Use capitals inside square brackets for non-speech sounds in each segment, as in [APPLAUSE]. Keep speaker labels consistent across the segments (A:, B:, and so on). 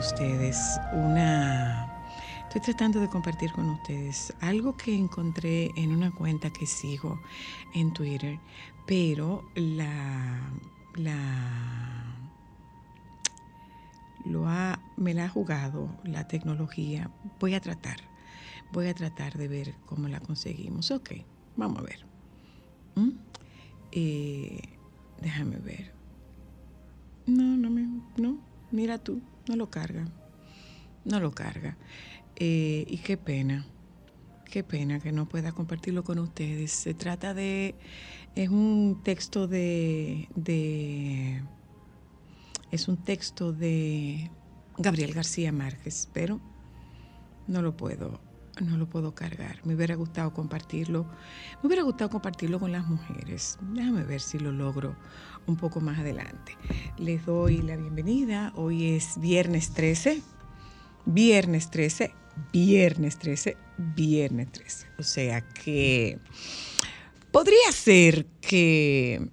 A: Ustedes una... Estoy tratando de compartir con ustedes algo que encontré en una cuenta que sigo en Twitter, pero la... la lo ha, me la ha jugado la tecnología. Voy a tratar, voy a tratar de ver cómo la conseguimos. Ok, vamos a ver. ¿Mm? Eh, déjame ver. No, no me, no, mira tú no lo carga, no lo carga. Eh, y qué pena, qué pena que no pueda compartirlo con ustedes. Se trata de, es un texto de, de es un texto de Gabriel García Márquez, pero no lo puedo, no lo puedo cargar. Me hubiera gustado compartirlo, me hubiera gustado compartirlo con las mujeres. Déjame ver si lo logro un poco más adelante. Les doy la bienvenida. Hoy es viernes 13. Viernes 13, viernes 13, viernes 13. O sea que podría ser que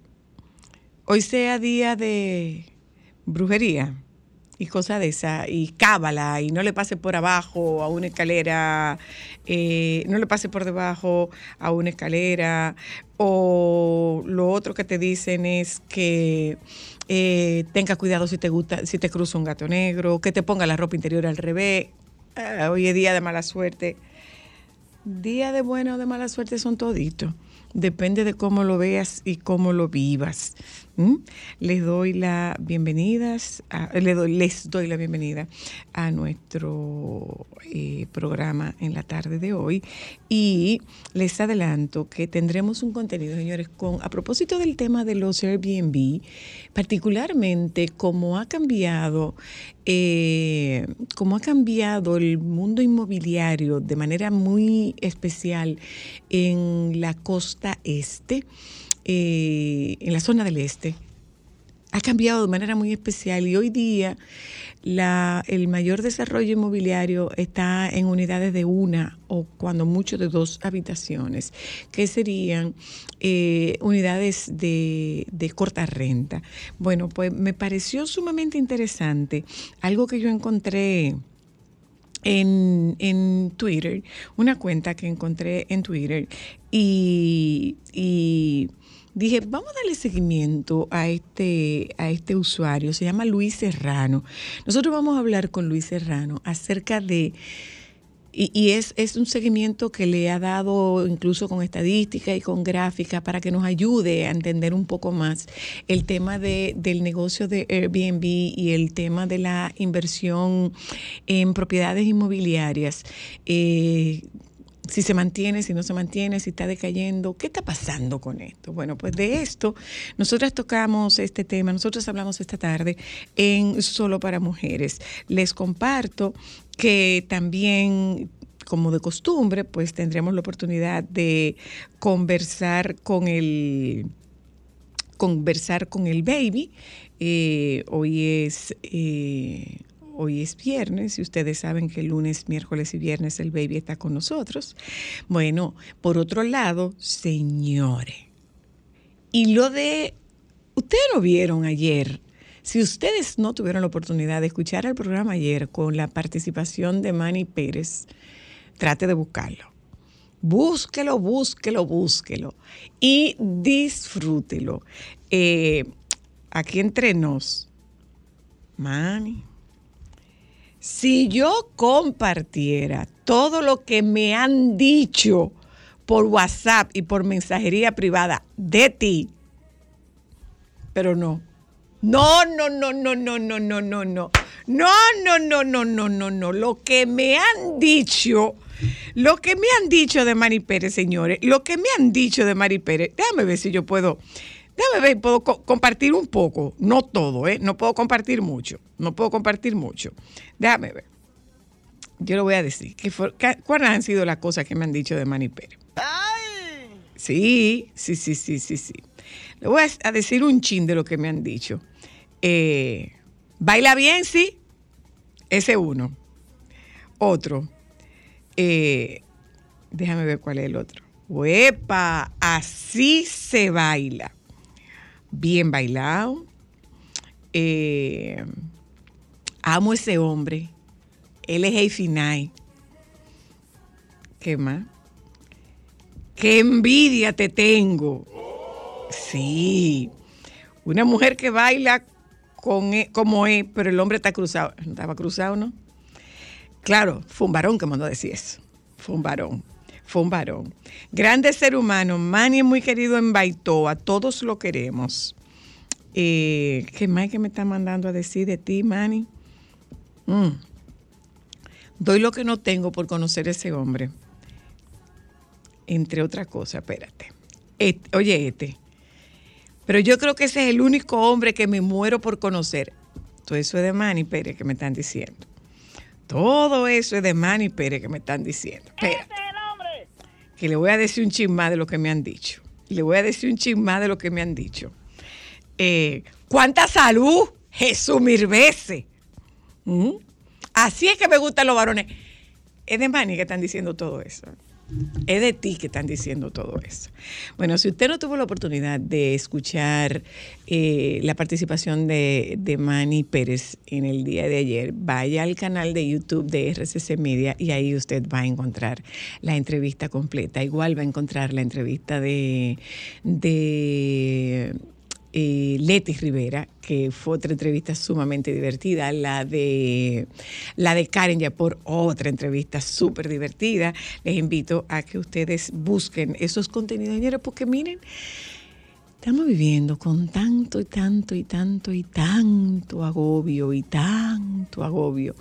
A: hoy sea día de brujería y cosas de esa, y cábala, y no le pase por abajo a una escalera, eh, no le pase por debajo a una escalera, o lo otro que te dicen es que eh, tenga cuidado si te gusta, si te cruza un gato negro, que te ponga la ropa interior al revés, ah, hoy es día de mala suerte. Día de buena o de mala suerte son toditos. Depende de cómo lo veas y cómo lo vivas. Les doy la bienvenidas, les, doy, les doy la bienvenida a nuestro eh, programa en la tarde de hoy y les adelanto que tendremos un contenido, señores, con a propósito del tema de los Airbnb, particularmente cómo ha cambiado, eh, cómo ha cambiado el mundo inmobiliario de manera muy especial en la costa este. Eh, en la zona del este ha cambiado de manera muy especial y hoy día la, el mayor desarrollo inmobiliario está en unidades de una o cuando mucho de dos habitaciones, que serían eh, unidades de, de, corta renta. Bueno, pues me pareció sumamente interesante algo que yo encontré. En, en Twitter, una cuenta que encontré en Twitter y, y dije, vamos a darle seguimiento a este, a este usuario, se llama Luis Serrano. Nosotros vamos a hablar con Luis Serrano acerca de... Y, es, es, un seguimiento que le ha dado incluso con estadística y con gráfica para que nos ayude a entender un poco más el tema de, del negocio de Airbnb y el tema de la inversión en propiedades inmobiliarias. Eh, si se mantiene, si no se mantiene, si está decayendo, ¿qué está pasando con esto? Bueno, pues de esto nosotras tocamos este tema, nosotros hablamos esta tarde en Solo para Mujeres. Les comparto que también como de costumbre, pues tendremos la oportunidad de conversar con el conversar con el baby. Eh, hoy es eh, hoy es viernes y ustedes saben que lunes, miércoles y viernes el baby está con nosotros. Bueno, por otro lado, señores, y lo de, ustedes lo vieron ayer, si ustedes no tuvieron la oportunidad de escuchar el programa ayer con la participación de Manny Pérez, trate de buscarlo. Búsquelo, búsquelo, búsquelo y disfrútelo. Eh, aquí entre nos, Manny, si yo compartiera todo lo que me han dicho por WhatsApp y por mensajería privada de ti, pero no. No, no, no, no, no, no, no, no, no. No, no, no, no, no, no, no. Lo que me han dicho, lo que me han dicho de Mari Pérez, señores, lo que me han dicho de Mari Pérez, déjame ver si yo puedo Déjame ver, puedo compartir un poco, no todo, ¿eh? No puedo compartir mucho, no puedo compartir mucho. Déjame ver. Yo lo voy a decir. ¿Cuáles han sido las cosas que me han dicho de Manny Pérez? Sí, sí, sí, sí, sí, sí. Le voy a decir un chin de lo que me han dicho. Eh, Baila bien, sí. Ese uno. Otro. Eh, déjame ver cuál es el otro. ¡Uepa! Así se baila bien bailado. Eh, amo ese hombre. Él es Finay. ¿Qué más? ¡Qué envidia te tengo! Sí. Una mujer que baila con, e, como es, pero el hombre está cruzado. ¿Estaba cruzado, no? Claro, fue un varón que mandó a decir eso. Fue un varón fue un varón. Grande ser humano, Manny es muy querido en Baitoa, todos lo queremos. Eh, ¿Qué más que me está mandando a decir de ti, Manny? Mm. Doy lo que no tengo por conocer a ese hombre. Entre otras cosas, espérate. oye, este. Pero yo creo que ese es el único hombre que me muero por conocer. Todo eso es de Manny Pérez que me están diciendo. Todo eso es de Manny Pérez que me están diciendo. Espérate que le voy a decir un chismá de lo que me han dicho. Le voy a decir un chismá de lo que me han dicho. Eh, ¿Cuánta salud? Jesús Mirvese. ¿Mm? Así es que me gustan los varones. Es de Manny que están diciendo todo eso. Es de ti que están diciendo todo eso. Bueno, si usted no tuvo la oportunidad de escuchar eh, la participación de, de Manny Pérez en el día de ayer, vaya al canal de YouTube de RCC Media y ahí usted va a encontrar la entrevista completa. Igual va a encontrar la entrevista de, de eh, Leti Rivera, que fue otra entrevista sumamente divertida, la de la de Karen por otra entrevista súper divertida. Les invito a que ustedes busquen esos contenidos, señores, porque miren, estamos viviendo con tanto y tanto y tanto y tanto agobio y tanto agobio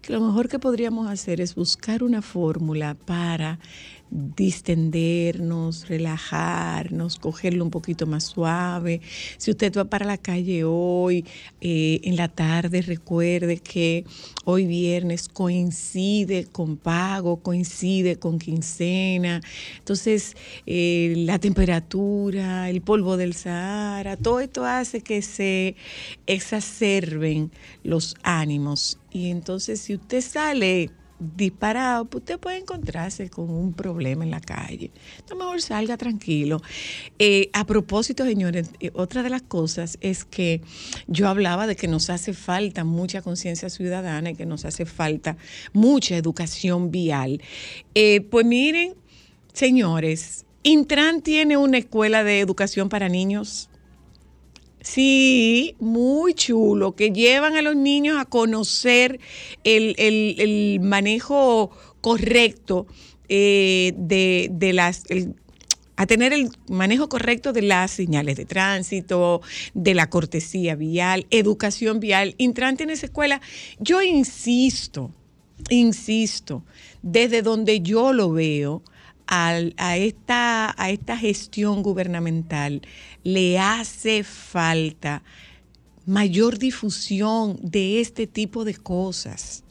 A: que lo mejor que podríamos hacer es buscar una fórmula para distendernos, relajarnos, cogerlo un poquito más suave. Si usted va para la calle hoy, eh, en la tarde, recuerde que hoy viernes coincide con pago, coincide con quincena. Entonces, eh, la temperatura, el polvo del Sahara, todo esto hace que se exacerben los ánimos. Y entonces, si usted sale disparado, pues usted puede encontrarse con un problema en la calle. Entonces mejor salga tranquilo. Eh, a propósito, señores, eh, otra de las cosas es que yo hablaba de que nos hace falta mucha conciencia ciudadana y que nos hace falta mucha educación vial. Eh, pues miren, señores, Intran tiene una escuela de educación para niños Sí, muy chulo, que llevan a los niños a conocer el, manejo correcto eh, de, las... a tener el manejo correcto de las señales de tránsito, de la cortesía vial, educación vial. Intran en esa escuela. Yo insisto, insisto, desde donde yo lo veo, a, esta, a esta gestión gubernamental le hace falta mayor difusión de este tipo de cosas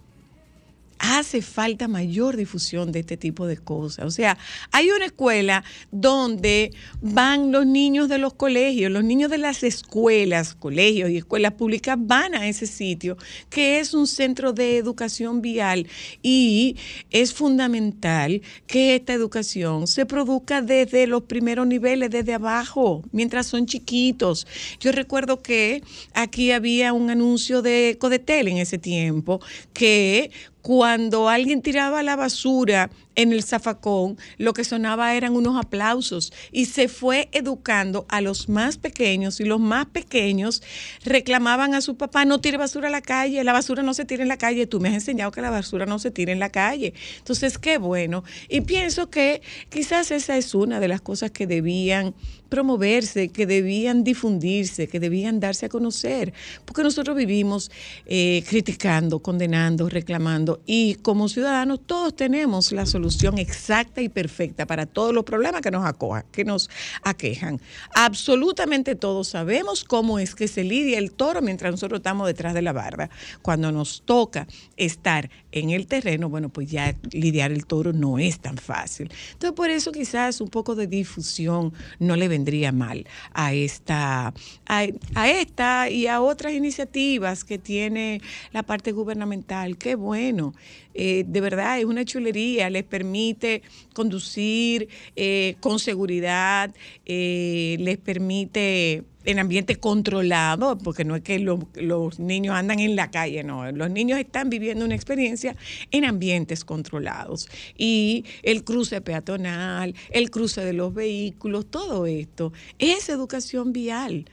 A: hace falta mayor difusión de este tipo de cosas. O sea, hay una escuela donde van los niños de los colegios, los niños de las escuelas, colegios y escuelas públicas van a ese sitio, que es un centro de educación vial y es fundamental que esta educación se produzca desde los primeros niveles, desde abajo, mientras son chiquitos. Yo recuerdo que aquí había un anuncio de Codetel en ese tiempo que cuando alguien tiraba la basura en el zafacón, lo que sonaba eran unos aplausos y se fue educando a los más pequeños y los más pequeños reclamaban a su papá, no tire basura a la calle, la basura no se tira en la calle, tú me has enseñado que la basura no se tira en la calle. Entonces, qué bueno. Y pienso que quizás esa es una de las cosas que debían promoverse, que debían difundirse, que debían darse a conocer, porque nosotros vivimos eh, criticando, condenando, reclamando y como ciudadanos todos tenemos la solución solución exacta y perfecta para todos los problemas que nos acoja, que nos aquejan. Absolutamente todos sabemos cómo es que se lidia el toro mientras nosotros estamos detrás de la barda. Cuando nos toca estar en el terreno, bueno, pues ya lidiar el toro no es tan fácil. Entonces, por eso quizás un poco de difusión no le vendría mal a esta, a, esta y a otras iniciativas que tiene la parte gubernamental. Qué bueno. Eh, de verdad es una chulería, les permite conducir eh, con seguridad, eh, les permite en ambiente controlado, porque no es que los niños andan en la calle, no, los niños están viviendo una experiencia en ambientes controlados. Y el cruce peatonal, el cruce de los vehículos, todo esto es educación vial.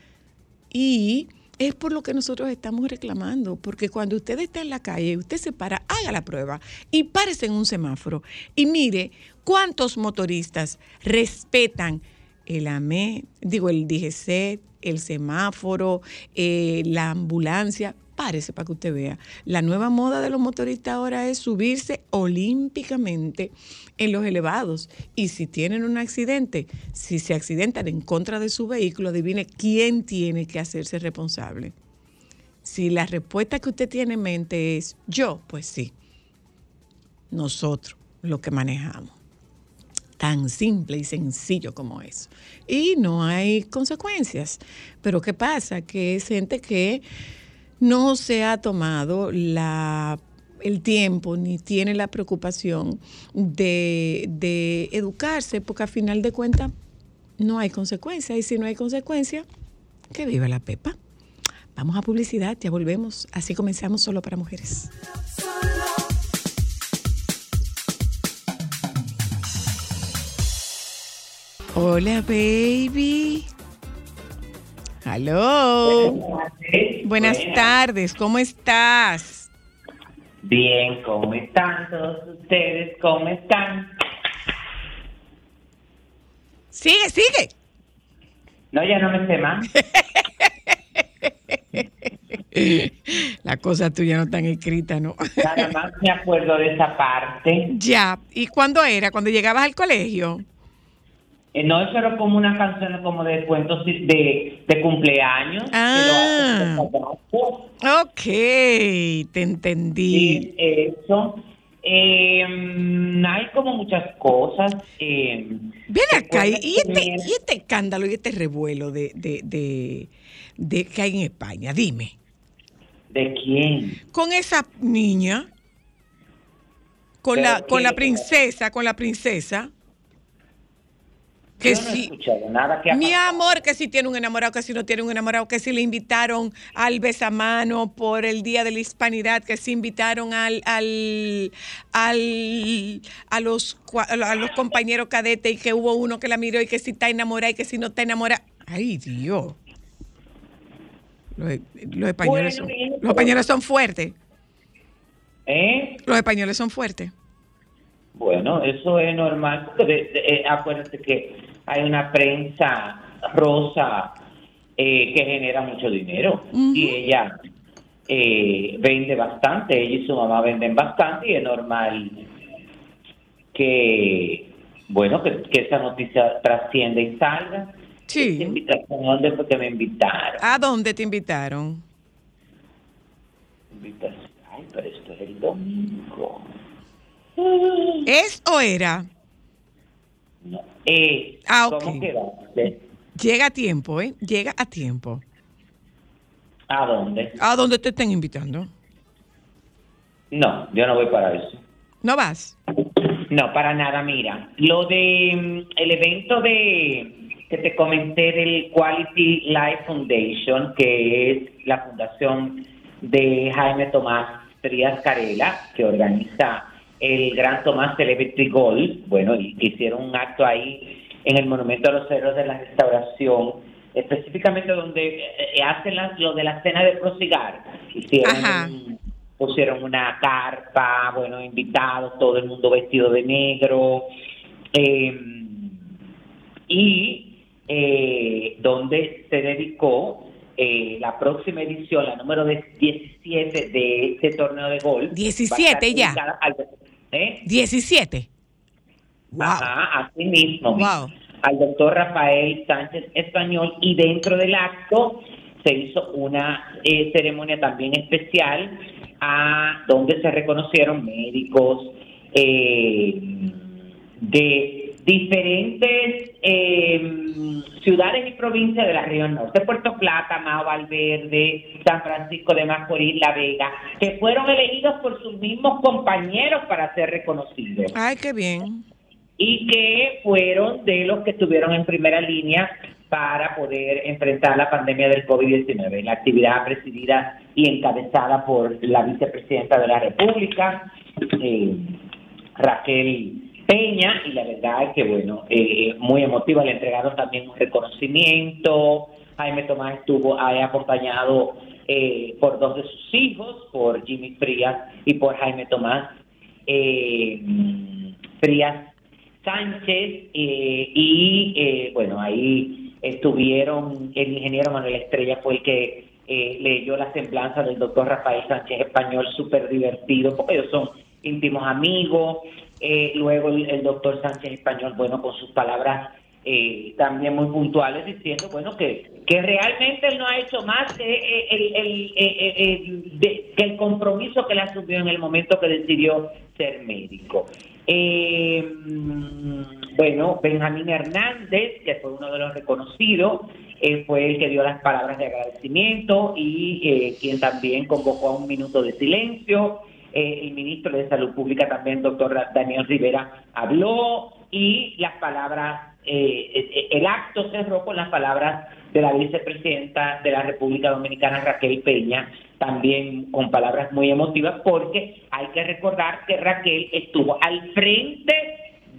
A: Y es por lo que nosotros estamos reclamando, porque cuando usted está en la calle, usted se para, haga la prueba y párese en un semáforo y mire cuántos motoristas respetan el AME, digo el DGC, el semáforo, eh, la ambulancia, párese para que usted vea. La nueva moda de los motoristas ahora es subirse olímpicamente en los elevados. Y si tienen un accidente, si se accidentan en contra de su vehículo, adivine quién tiene que hacerse responsable. Si la respuesta que usted tiene en mente es yo, pues sí. Nosotros, lo que manejamos tan simple y sencillo como eso. Y no hay consecuencias. Pero ¿qué pasa? Que es gente que no se ha tomado la el tiempo ni tiene la preocupación de, de educarse, porque a final de cuentas no hay consecuencia. Y si no hay consecuencia, que viva la pepa. Vamos a publicidad, ya volvemos. Así comenzamos solo para mujeres. Hola, baby. Hello. Buenas tardes, ¿cómo estás?
B: Bien, ¿cómo están todos ustedes? ¿Cómo están?
A: Sigue, sigue.
B: No, ya no me sé más. [LAUGHS]
A: La cosa tuya no tan escrita, ¿no?
B: Nada más me acuerdo de esa parte.
A: Ya, ¿y cuándo era? ¿Cuando llegabas al colegio?
B: Eh, no, eso era como una canción como de cuentos de, de cumpleaños.
A: Ah, ok, te entendí.
B: eso. Eh, hay como muchas cosas.
A: Eh, Ven acá, y este, y este escándalo y este revuelo de, de, de, de que hay en España, dime.
B: ¿De quién?
A: Con esa niña, con la, con la princesa, con la princesa. Que sí. Mi amor, que si tiene un enamorado, que si no tiene un enamorado, que si le invitaron al besamano por el Día de la Hispanidad, que si invitaron al, al, al a los a los compañeros cadetes y que hubo uno que la miró y que si está enamorada y que si no está enamorada. Ay, Dios. Los, españoles, son, los españoles son fuertes.
B: ¿Eh?
A: Los españoles son fuertes.
B: Bueno, eso es normal, porque eh, acuérdate que hay una prensa rosa eh, que genera mucho dinero y ella eh, vende bastante, ella y su mamá venden bastante y es normal que, bueno, que, esa noticia trascienda y salga.
A: Sí.
B: invitación, ¿a dónde fue que me invitaron?
A: ¿A dónde te invitaron?
B: Ay, pero esto es el domingo.
A: ¿Es o era?
B: Eh,
A: ah, ok. Llega a tiempo, ¿eh? Llega a tiempo.
B: ¿A dónde?
A: ¿A dónde te estén invitando?
B: No, yo no voy para eso.
A: ¿No vas?
B: No, para nada, mira. Lo de mm, el evento de que te comenté del Quality Life Foundation, que es la fundación de Jaime Tomás Frías Carela, que organiza el Gran Tomás Celebrity Golf, bueno, y que hicieron un acto ahí en el Monumento a los Cerros de la Restauración, específicamente donde eh, eh, hacen lo de la cena de prosigar. Hicieron pusieron una carpa, bueno, invitados, todo el mundo vestido de negro, em, y eh, donde se dedicó la próxima edición, la número 17 de este torneo de golf.
A: 17 ya.
B: ¿Eh?
A: 17.
B: Ajá, así mismo. Al doctor Rafael Sánchez Español y dentro del acto se hizo una eh, ceremonia también especial a donde se reconocieron médicos eh, de diferentes em, ciudades y provincias de la región norte, Puerto Plata, Mao Valverde, San Francisco de Macorís, La Vega, que fueron elegidos por sus mismos compañeros para ser reconocidos.
A: Ay, qué bien.
B: Y que fueron de los que estuvieron en primera línea para poder enfrentar la pandemia del COVID-19. La actividad presidida y encabezada por la vicepresidenta de la República, eh, Raquel Peña y la verdad es que, bueno, eh, muy emotiva, le entregaron también un reconocimiento. Jaime Tomás estuvo ha acompañado eh, por dos de sus hijos, por Jimmy Frías y por Jaime Tomás eh, Frías Sánchez. y bueno, ahí estuvieron, el ingeniero Manuel Estrella fue el que leyó la semblanza del doctor Rafael Sánchez Español, súper divertido, porque ellos son íntimos amigos. Eh, luego el, doctor Sánchez Español, bueno, con sus palabras eh, también muy puntuales, diciendo, bueno, que, que realmente él no ha hecho más que el, que el compromiso que le asumió en el momento que decidió ser médico. Eh, bueno, Benjamín Hernández, que fue uno de los reconocidos, fue el que dio las palabras de agradecimiento y quien también convocó a un minuto de silencio. Eh, el ministro de Salud Pública también, doctor Daniel Rivera, habló y las palabras, eh, eh, el acto cerró con las palabras de la vicepresidenta de la República Dominicana, Raquel Peña, también con palabras muy emotivas, porque hay que recordar que Raquel estuvo al frente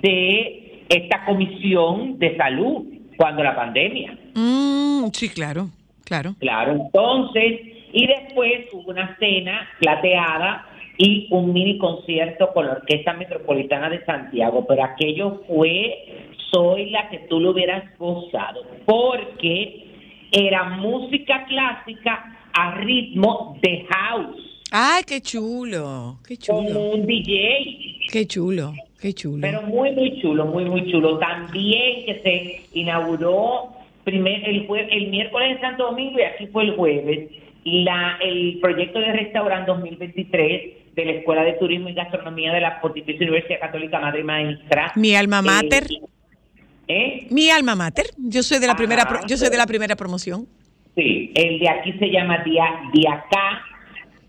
B: de esta comisión de salud cuando la pandemia.
A: Mm, sí, claro, claro.
B: Claro, entonces, y después hubo una cena plateada y un mini concierto con la Orquesta Metropolitana de Santiago, pero aquello fue, soy la que tú lo hubieras gozado, porque era música clásica a ritmo de house.
A: ¡Ay, qué chulo! ¡Qué chulo!
B: Como un DJ.
A: ¡Qué chulo! ¡Qué chulo!
B: Pero muy, muy chulo, muy, muy chulo. También que se inauguró primer, el, el miércoles en Santo Domingo y aquí fue el jueves la, el proyecto de restaurante 2023 de la Escuela de Turismo y Gastronomía de la Pontificia Universidad Católica Madre Maestra.
A: Mi alma eh, mater.
B: ¿Eh?
A: Mi alma mater. Yo soy de la primera yo soy de la primera promoción.
B: Sí, el de aquí se llama Dia, Diacá,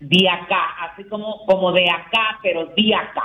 B: Diacá, así como como de acá, pero Diacá.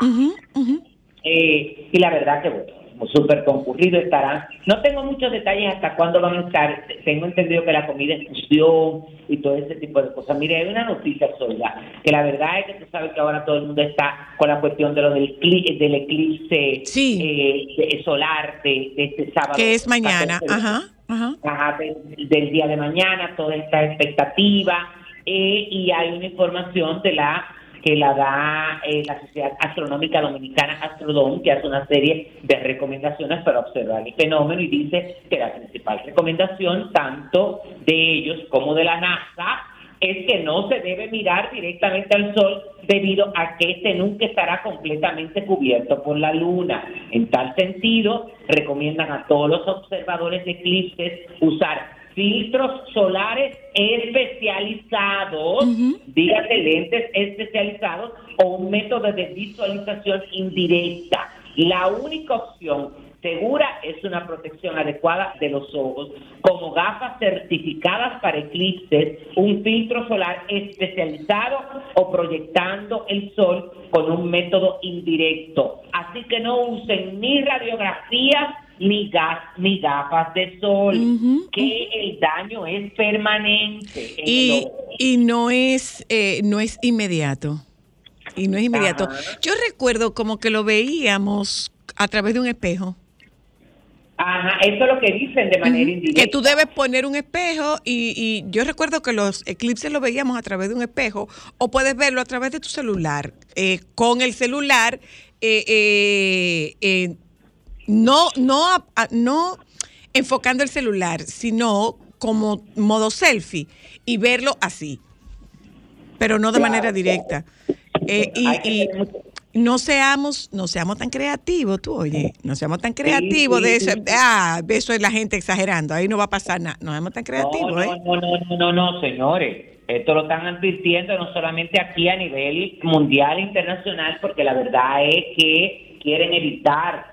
B: Eh, y la verdad que bueno, súper concurrido estarán. No tengo muchos detalles hasta cuándo van a estar. Tengo entendido que la comida es fusión y todo ese tipo de cosas. Mire, hay una noticia, Soya, que la verdad es que tú sabes que ahora todo el mundo está con la cuestión de lo del, del eclipse eh, solar de, este sábado.
A: Que es mañana, ajá.
B: Ajá. del día de mañana, toda esta expectativa. Eh, y hay una información de la que la da eh, la Sociedad Astronómica Dominicana Astrodome, que hace una serie de recomendaciones para observar el fenómeno y dice que la principal recomendación, tanto de ellos como de la NASA, es que no se debe mirar directamente al sol debido a que este nunca estará completamente cubierto por la luna. En tal sentido, recomiendan a todos los observadores de eclipses usar filtros solares especializados, dígase lentes especializados o un método de visualización indirecta. La única opción segura es una protección adecuada de los ojos, como gafas certificadas para eclipses, un filtro solar especializado o proyectando el sol con un método indirecto. Así que no usen ni radiografías ni, gas, ni gafas de sol, que el daño es permanente.
A: y, y no es, eh, no es inmediato. Y no es inmediato. Yo recuerdo como que lo veíamos a través de un espejo.
B: Ajá, eso es lo que dicen de manera indirecta.
A: Que tú debes poner un espejo y, yo recuerdo que los eclipses lo veíamos a través de un espejo o puedes verlo a través de tu celular. Eh, con el celular, eh, eh, no, no, no enfocando el celular, sino como modo selfie y verlo así, pero no de manera directa. y, no seamos, no seamos tan creativos, tú oye, no seamos tan creativos de eso, ah, eso es la gente exagerando, ahí no va a pasar nada, no seamos tan creativos,
B: no,
A: ¿eh?
B: No, no, no, no, no, señores, esto lo están advirtiendo no solamente aquí a nivel mundial internacional, porque la verdad es que quieren evitar.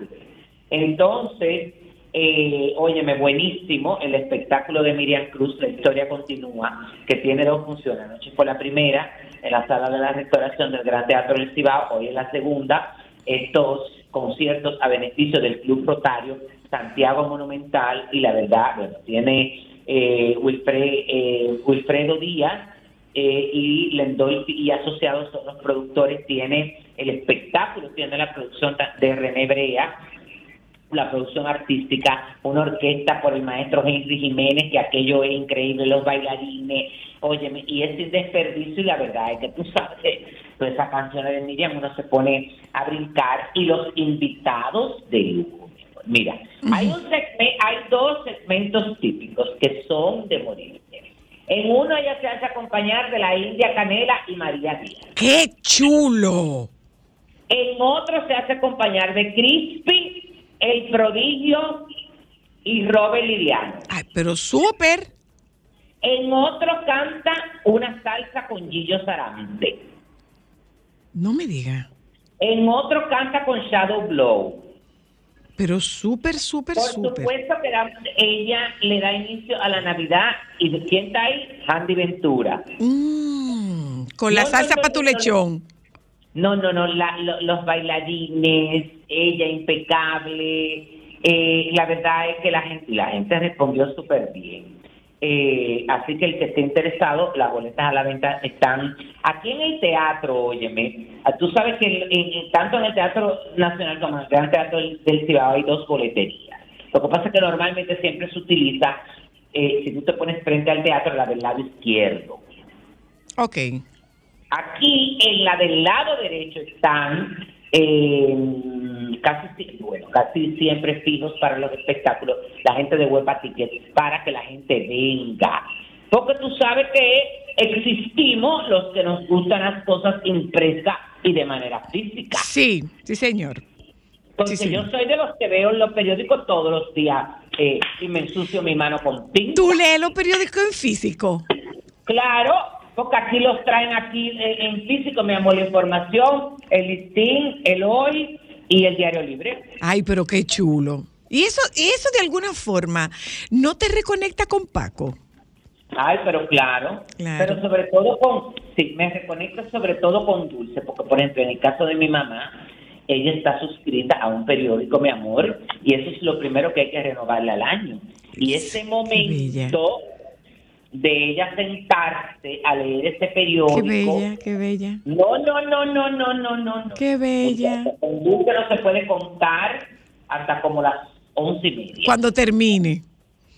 B: Entonces, eh, óyeme, buenísimo el espectáculo de Miriam Cruz, la historia continúa, que tiene dos funciones. Anoche fue la primera en la sala de la restauración del Gran Teatro del Cibao, hoy es la segunda. Estos conciertos a beneficio del Club Rotario Santiago Monumental y la verdad, bueno, tiene eh, eh Wilfredo Díaz eh, y Lendolfi y asociados son los productores, tiene el espectáculo, tiene la producción de René Brea, la producción artística, una orquesta por el maestro Henry Jiménez, que aquello es increíble, los bailarines, óyeme, y es sin desperdicio y la verdad es que tú [LAUGHS] sabes, pues esa canción de Miriam uno se pone a brincar y los invitados de lujo. Mira, hay, un hay dos segmentos típicos que son de morir. En uno ella se hace acompañar de la India Canela y María Díaz.
A: ¡Qué chulo!
B: En otro se hace acompañar de Crispy el Prodigio y Robert Liliano.
A: Ay, pero súper.
B: En otro canta una salsa con Gillo Sarante.
A: No me diga.
B: En otro canta con Shadow Blow.
A: Pero súper, súper, súper.
B: Por supuesto que ella le da inicio a la Navidad. ¿Y quién está ahí? Andy Ventura.
A: Mm, con la salsa para tu lechón.
B: No, no, no, los bailarines, ella impecable. Eh, la verdad es que la gente, la gente respondió súper bien. Eh, así que el que esté interesado, las boletas a la venta están aquí en el teatro, óyeme. Ah, tú sabes que tanto en el Teatro Nacional como en el Gran Teatro del, Cibao hay dos boleterías. Lo que pasa es que normalmente siempre se utiliza, eh, si tú te pones frente al teatro, la del lado izquierdo.
A: Ok.
B: Aquí en la del lado derecho están eh, casi bueno casi siempre fijos para los espectáculos la gente de Huepa Tickets para que la gente venga. Porque tú sabes que existimos los que nos gustan las cosas impresas y de manera física.
A: Sí sí señor.
B: Porque yo soy de los que veo los periódicos todos los días eh, y me ensucio mi mano con tinta.
A: Tú lees los periódicos en físico
B: claro porque aquí los traen aquí en, físico, mi amor, la información, el listín, el hoy y el diario libre.
A: Ay, pero qué chulo. Y eso, y eso de alguna forma no te reconecta con Paco.
B: Ay, pero claro, pero sobre todo con, sí, me reconecta sobre todo con Dulce, porque por ejemplo, en el caso de mi mamá, ella está suscrita a un periódico, mi amor, y eso es lo primero que hay que renovarle al año. Y ese momento de ella sentarse a leer ese periódico.
A: Qué bella, qué bella.
B: No, no, no, no, no, no, no.
A: Qué bella.
B: No se puede contar hasta como las once y media.
A: Cuando termine.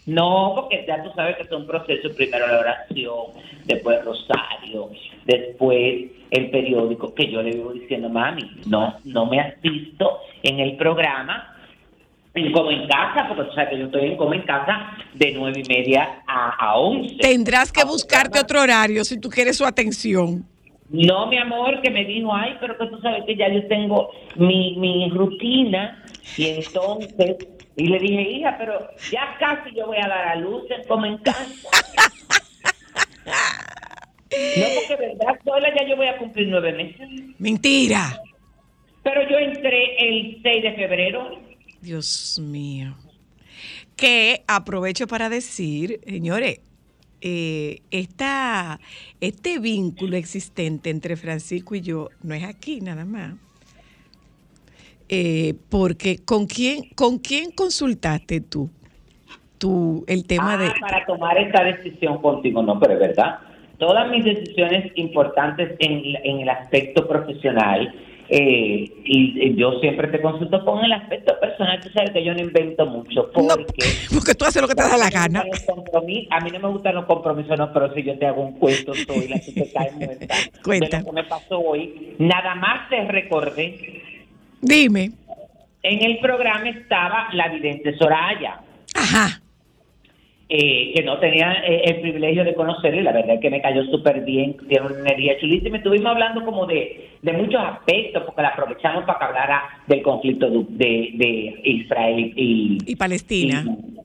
B: No, porque ya tú sabes que es un proceso, primero la oración, después el rosario, después el periódico, que yo le vivo diciendo, mami, no, no me has visto en el programa En como en casa, porque tú sabes que yo estoy en como en casa de nueve y media a, a 11.
A: Tendrás que buscarte otro horario si tú quieres su atención.
B: No, mi amor, que me dijo, ay, pero que tú sabes que ya yo tengo mi, mi rutina. Y entonces, y le dije, hija, pero ya casi yo voy a dar a luz en como en casa. No, porque verdad, sola ya yo voy a cumplir nueve meses.
A: Mentira.
B: Pero yo entré el 6 de febrero.
A: Dios mío. Que aprovecho para decir, señores, eh, esta, este vínculo existente entre Francisco y yo no es aquí nada más. Eh, porque ¿con quién, ¿con quién consultaste tú? tú el tema
B: Ah,
A: de...
B: Para tomar esta decisión contigo, no, pero es verdad. Todas mis decisiones importantes en, en el aspecto profesional, eh, y, y yo siempre te consulto con el aspecto personal, tú sabes que yo no invento mucho,
A: No,
B: porque... [LAUGHS]
A: porque tú haces lo que te da la gana.
B: A mí no me gustan los compromisos, no, pero si yo te hago un cuento, soy la que te cae muerta. [LAUGHS]
A: Cuenta.
B: De lo que me pasó hoy. Nada más te recordé.
A: Dime.
B: En el programa estaba la vidente Soraya,
A: Ajá.
B: eh, que no tenía eh, el privilegio de conocerle. La verdad es que me cayó súper bien. Tiene una energía chulísima. Estuvimos hablando como de, de muchos aspectos, porque la aprovechamos para que hablara del conflicto de, de- Israel y,
A: Y Palestina.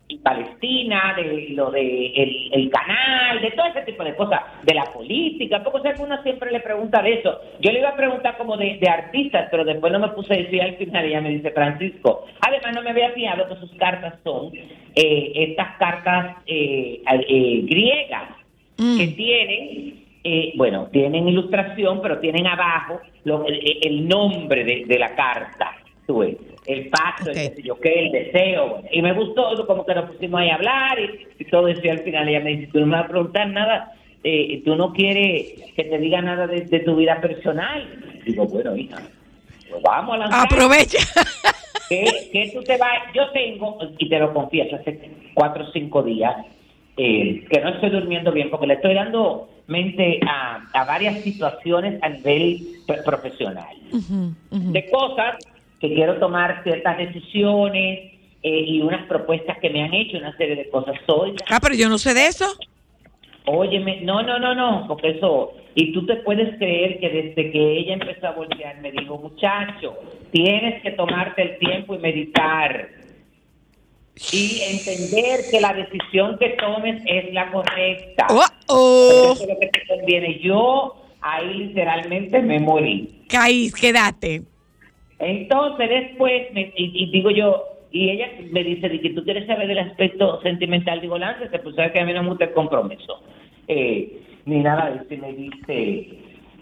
B: y, y Palestina, de lo de el, el canal, de todo ese tipo de cosas, de la política, como sea que uno siempre le pregunta de eso. Yo le iba a preguntar como de, de artistas, pero después no me puse a decir al final, ella me dice Francisco. Además no me había fijado que sus cartas son eh, estas cartas eh, eh, griegas
A: Mm.
B: que tienen, eh, bueno, tienen ilustración, pero tienen abajo lo- el, el nombre de, de la carta, tú ves, el pacto,
A: Ok.
B: el yo qué, el deseo, y me gustó, como que nos pusimos ahí a hablar y, y todo eso, y al final ella me dice, tú no me vas a preguntar nada, eh, tú no quieres que te diga nada de, de tu vida personal. Digo, bueno, hija, pues vamos a lanzar.
A: Aprovecha. [LAUGHS]
B: que, que tú te vas, yo tengo, y te lo confieso, hace cuatro o cinco días, eh, que no estoy durmiendo bien porque le estoy dando mente a, a varias situaciones a nivel profesional. De cosas que quiero tomar ciertas decisiones eh, y unas propuestas que me han hecho, una serie de cosas. Soy,
A: Ah, pero yo no sé de eso.
B: óyeme, no, no, no, no, porque eso, y tú te puedes creer que desde que ella empezó a voltear me dijo, muchacho, tienes que tomarte el tiempo y meditar y entender que la decisión que tomes es la correcta.
A: Oh, oh.
B: Eso es lo que te conviene. Yo ahí literalmente me morí.
A: Caí, quédate.
B: Entonces después, me- y, y digo yo, y ella me dice, de que tú quieres saber del aspecto sentimental, digo, lánzate, pues sabes que a mí no me gusta el compromiso. Eh, ni nada de eso, y me dice,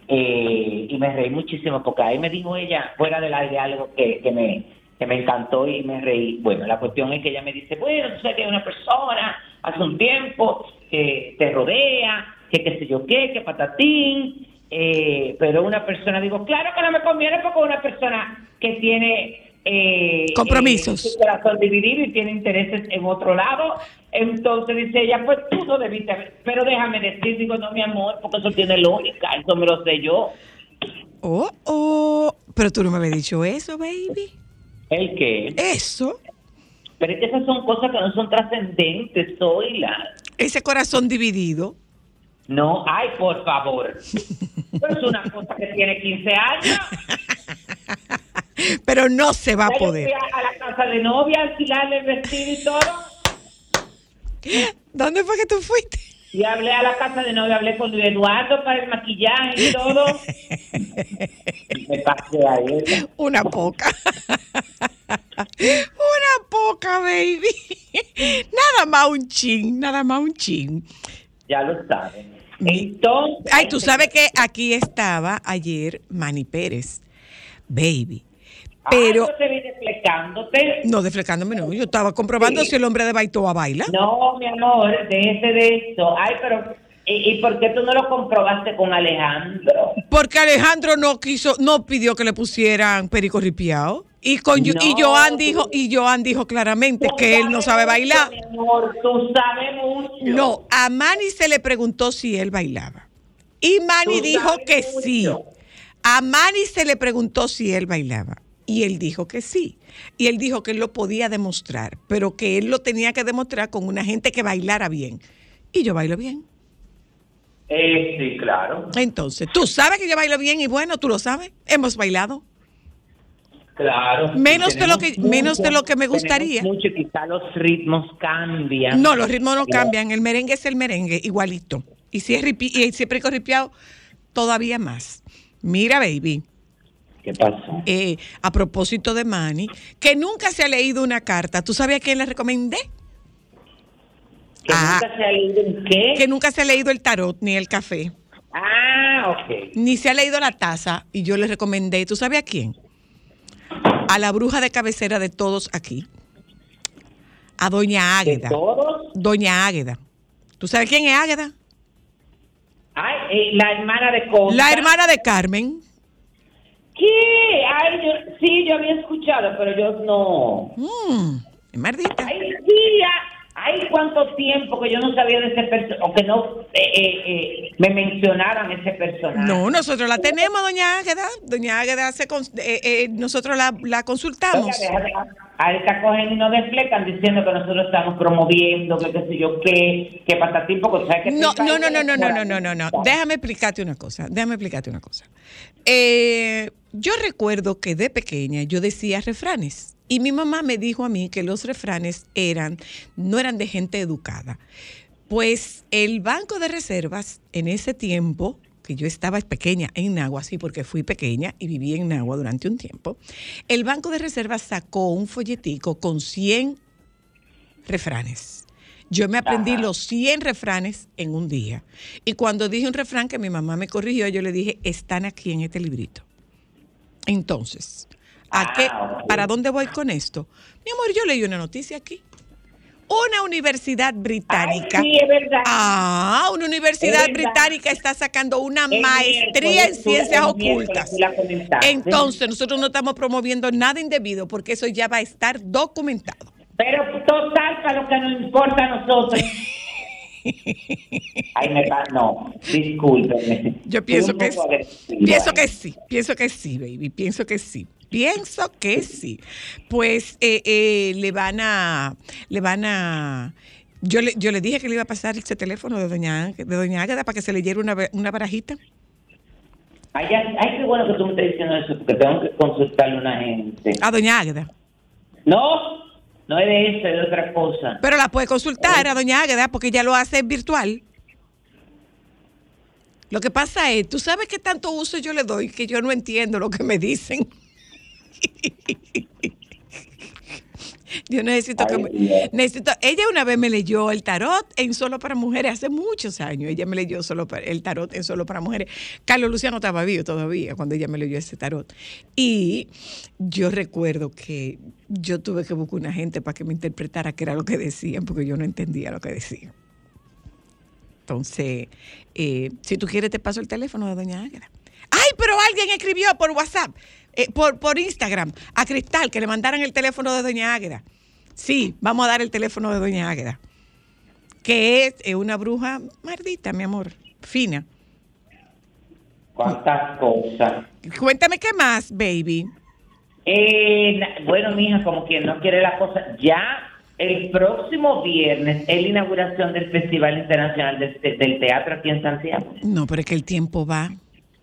B: eh, y me reí muchísimo, porque ahí me dijo ella, fuera del aire, algo que, que me que me encantó y me reí. Bueno, la cuestión es que ella me dice, bueno, tú sabes que hay una persona hace un tiempo que te rodea, que qué sé yo qué, que patatín, eh, pero una persona, digo, claro que no me conviene porque una persona que tiene... Eh,
A: Compromisos.
B: eh, su corazón dividido y tiene intereses en otro lado. Entonces dice ella, pues tú no debiste haber, pero déjame decir, digo, no, mi amor, porque eso tiene lógica, eso me lo sé yo.
A: Oh, oh. Pero tú no me habías dicho eso, baby.
B: ¿El qué?
A: Eso.
B: Pero es que esas son cosas que no son trascendentes, Zoila.
A: Ese corazón dividido.
B: No, ay, por favor. Pero es una cosa que tiene 15 años. [LAUGHS]
A: Pero no se va a
B: yo
A: poder.
B: fui a, a la casa de novia alquilarle el vestido y todo.
A: ¿Dónde fue que tú fuiste?
B: Y hablé a la casa de novia, hablé con Luis Eduardo para el maquillaje y todo. [LAUGHS] Y me pasé a él.
A: Una poca. Una poca, baby. Nada más un chin, nada más un chin.
B: Ya lo saben. Entonces.
A: Ay, tú sabes que aquí estaba ayer Manny Pérez, baby. Pero,
B: Ay, yo te vi desplegándote.
A: no deflecándome, no. Yo estaba comprobando
B: Sí.
A: si el hombre de Baitoa baila.
B: No, mi amor, déjese de eso. Ay, pero. ¿y, y por qué tú no lo comprobaste con Alejandro?
A: Porque Alejandro no quiso, no pidió que le pusieran perico ripiao. Y, con, y. Joan dijo, y Joan dijo claramente
B: Tú
A: que él no sabe bailar.
B: mucho, Mi amor, tú sabes mucho.
A: No, a Manny se le preguntó si él bailaba. Y Manny
B: Tú
A: dijo que
B: mucho.
A: sí. A Manny se le preguntó si él bailaba. Y él dijo que sí. Y él dijo que él lo podía demostrar, pero que él lo tenía que demostrar con una gente que bailara bien. Y yo bailo bien.
B: Eh, sí, claro.
A: Entonces, tú sabes que yo bailo bien y bueno, tú lo sabes. Hemos bailado.
B: Claro.
A: Menos de lo que menos de lo que me gustaría.
B: Mucho, quizá los ritmos cambian.
A: No, los ritmos no cambian. El merengue es el merengue, igualito. Y si es ripi, y si es perico ripiado, todavía más. Mira, baby.
B: ¿Qué pasó?
A: Eh, a propósito de Manny, que nunca se ha leído una carta. ¿Tú sabías a quién le recomendé?
B: ¿Que
A: Ah.
B: nunca se ha leído en qué?
A: Que nunca se ha leído el tarot ni el café.
B: Ah, ok.
A: Ni se ha leído la taza. Y yo le recomendé. ¿Tú sabes a quién? A la bruja de cabecera de todos aquí. A Doña
B: ¿De
A: Águeda.
B: todos?
A: Doña Águeda. ¿Tú sabes quién es Águeda?
B: Ay, eh, la hermana de Costa.
A: La hermana de Carmen.
B: ¿Qué? Ay, yo, sí, yo había escuchado, pero yo no.
A: Mm, mardita.
B: Ay, sí, ay, cuánto tiempo que yo no sabía de ese personaje, o que no eh, eh, eh, me mencionaran ese personaje.
A: No, nosotros la tenemos, doña Águeda. Doña Águeda, se eh, eh, nosotros la, la consultamos.
B: Oiga, deja de- A esta cogen y nos desflecan diciendo que nosotros estamos promoviendo, que qué sé yo qué, que patatín, porque sabes que
A: No, no, no, no, no, no, no, no, no. Déjame explicarte una cosa. Déjame explicarte una cosa. Eh, yo recuerdo que de pequeña yo decía refranes y mi mamá me dijo a mí que los refranes eran no eran de gente educada. Pues el Banco de Reservas en ese tiempo que yo estaba pequeña en Nagua, sí, porque fui pequeña y viví en Nagua durante un tiempo, el Banco de Reservas sacó un folletico con 100 refranes. Yo me aprendí
B: Ajá.
A: los 100 refranes en un día. Y cuando dije un refrán que mi mamá me corrigió, yo le dije, están aquí en este librito. Entonces, ¿a
B: Ah,
A: qué,
B: ok.
A: ¿para dónde voy con esto? Mi amor, yo leí una noticia aquí. Una universidad británica.
B: Ay, sí, es verdad.
A: Ah, una universidad
B: Es verdad.
A: británica está sacando una maestría en ciencias ocultas. Entonces, nosotros no estamos promoviendo nada indebido porque eso ya va a estar documentado.
B: Pero total, para lo que nos importa a nosotros. [LAUGHS] Ay, me pa- no, discúlpeme.
A: Yo pienso que. Pienso que sí, pienso que sí, baby, pienso que sí. Pienso que sí. Pues eh, eh, le van a, le van a, yo le, yo le dije que le iba a pasar ese teléfono de doña, de doña Águeda para que se leyera una, una barajita.
B: Ay, ay, qué bueno que tú me estás diciendo eso, porque tengo que consultarle a una gente.
A: A doña Águeda.
B: No, no es de eso, es de otra cosa.
A: Pero la puede consultar a doña Águeda porque ella lo hace virtual. Lo que pasa es, tú sabes qué tanto uso yo le doy que yo no entiendo lo que me dicen. Yo necesito que me- necesito. Ella una vez me leyó el tarot en solo para mujeres hace muchos años. Ella me leyó solo para, el tarot en solo para mujeres. Carlos Luciano estaba vivo todavía cuando ella me leyó ese tarot. Y yo recuerdo que yo tuve que buscar una gente para que me interpretara qué era lo que decían, porque yo no entendía lo que decían. Entonces, eh, si tú quieres, te paso el teléfono de Doña Águeda. ¡Ay, pero alguien escribió por WhatsApp, eh, por, por Instagram, a Cristal, que le mandaran el teléfono de Doña Águeda? Sí, vamos a dar el teléfono de Doña Águeda, que es eh, una bruja maldita, mi amor, fina.
B: ¿Cuántas cosas?
A: Cuéntame qué más, baby.
B: Eh, bueno, mija, como quien no quiere la cosa, ya el próximo viernes es la inauguración del Festival Internacional del, del Teatro aquí en Santiago.
A: No, pero es que el tiempo va.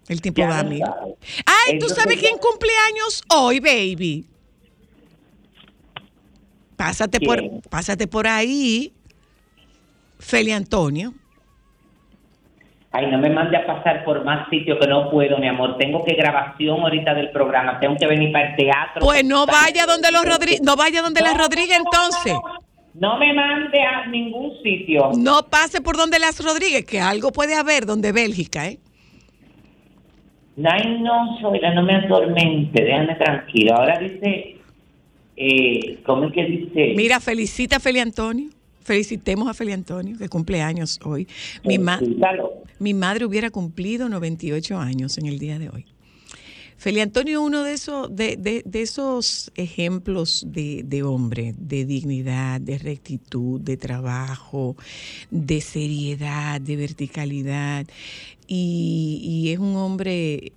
A: El tiempo
B: Ya
A: va, amigo. Ay, ¿tú sabes quién cumple años hoy, baby? Pásate por, pásate por ahí, Feli Antonio.
B: Ay, no me mande a pasar por más sitios que no puedo, mi amor. Tengo que grabación ahorita del programa. Tengo que venir para el teatro.
A: Pues no vaya donde los Rodríguez, no vaya donde las Rodríguez entonces.
B: No me mande a ningún sitio.
A: No pase por donde las Rodríguez, que algo puede haber donde Bélgica, ¿eh?
B: Ay, no, Zoila, no me atormente. Déjame tranquilo. Ahora dice, eh, ¿cómo es que dice?
A: Mira, felicita a Feli Antonio. Felicitemos a Feli Antonio, que cumple años hoy. Mi, ma- mi madre hubiera cumplido 98 años en el día de hoy. Feli Antonio, uno de esos, de, de, de esos ejemplos de, de, hombre, de dignidad, de rectitud, de trabajo, de seriedad, de verticalidad. Y, es un hombre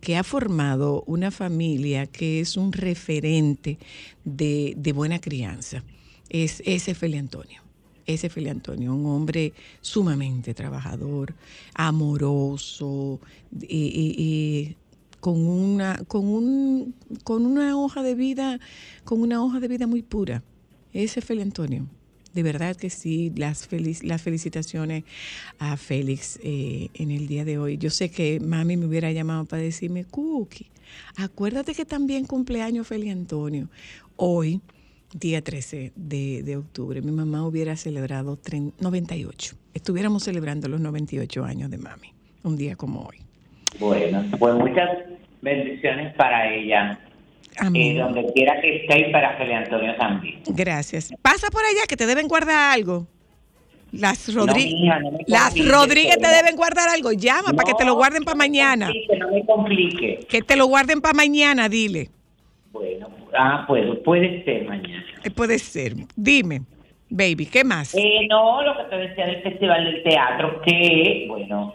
A: que, ha formado una familia que es un referente de, buena crianza. Es ese Feli Antonio ese Feli Antonio, un hombre sumamente trabajador, amoroso, y, con una, con un, con una hoja de vida, con una hoja de vida muy pura. Ese Feli Antonio. De verdad que sí, las, felic las felicitaciones a Félix eh, en el día de hoy. Yo sé que mami me hubiera llamado para decirme, Cookie, acuérdate que también cumpleaños Feli Antonio. Hoy, día 13 de, de, octubre, mi mamá hubiera celebrado 98. Estuviéramos celebrando los 98 años de mami, un día como hoy.
B: Bueno, pues muchas bendiciones para ella. Eh, donde quiera que esté y para Felipe Antonio también.
A: Gracias. Pasa por allá que te deben guardar algo. Las, Rodríguez, no, no las Rodríguez te deben guardar algo. Llama no, para que te lo guarden para mañana.
B: Complique, no me complique.
A: Que te lo guarden para mañana, dile.
B: Bueno, ah, puedo, puede ser mañana.
A: Eh, puede ser. Dime, baby, ¿qué más?
B: Eh, no, lo que te decía del Festival del Teatro, que, bueno,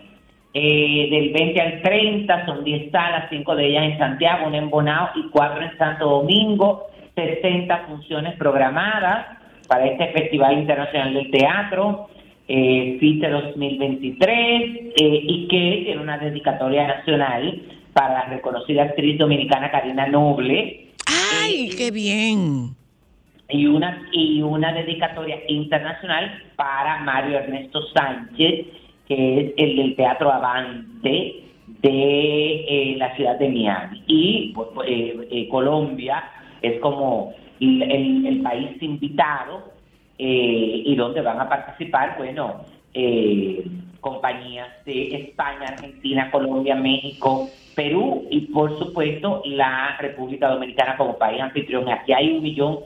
B: eh, del 20 al 30 son 10 salas, 5 de ellas en Santiago, una en Bonao y 4 en Santo Domingo, 60 funciones programadas para este Festival Internacional del Teatro, eh, FITE 2023, eh, y que tiene una dedicatoria nacional para la reconocida actriz dominicana Karina Noble.
A: ¡Ay, qué bien!
B: Y una, y una dedicatoria internacional para Mario Ernesto Sánchez, que es el del Teatro Avante de eh, la ciudad de Miami. Y eh, eh, Colombia es como el, el, el país invitado y donde van a participar, bueno, compañías de España, Argentina, Colombia, México, Perú y por supuesto la República Dominicana como país anfitrión. Aquí hay un millón,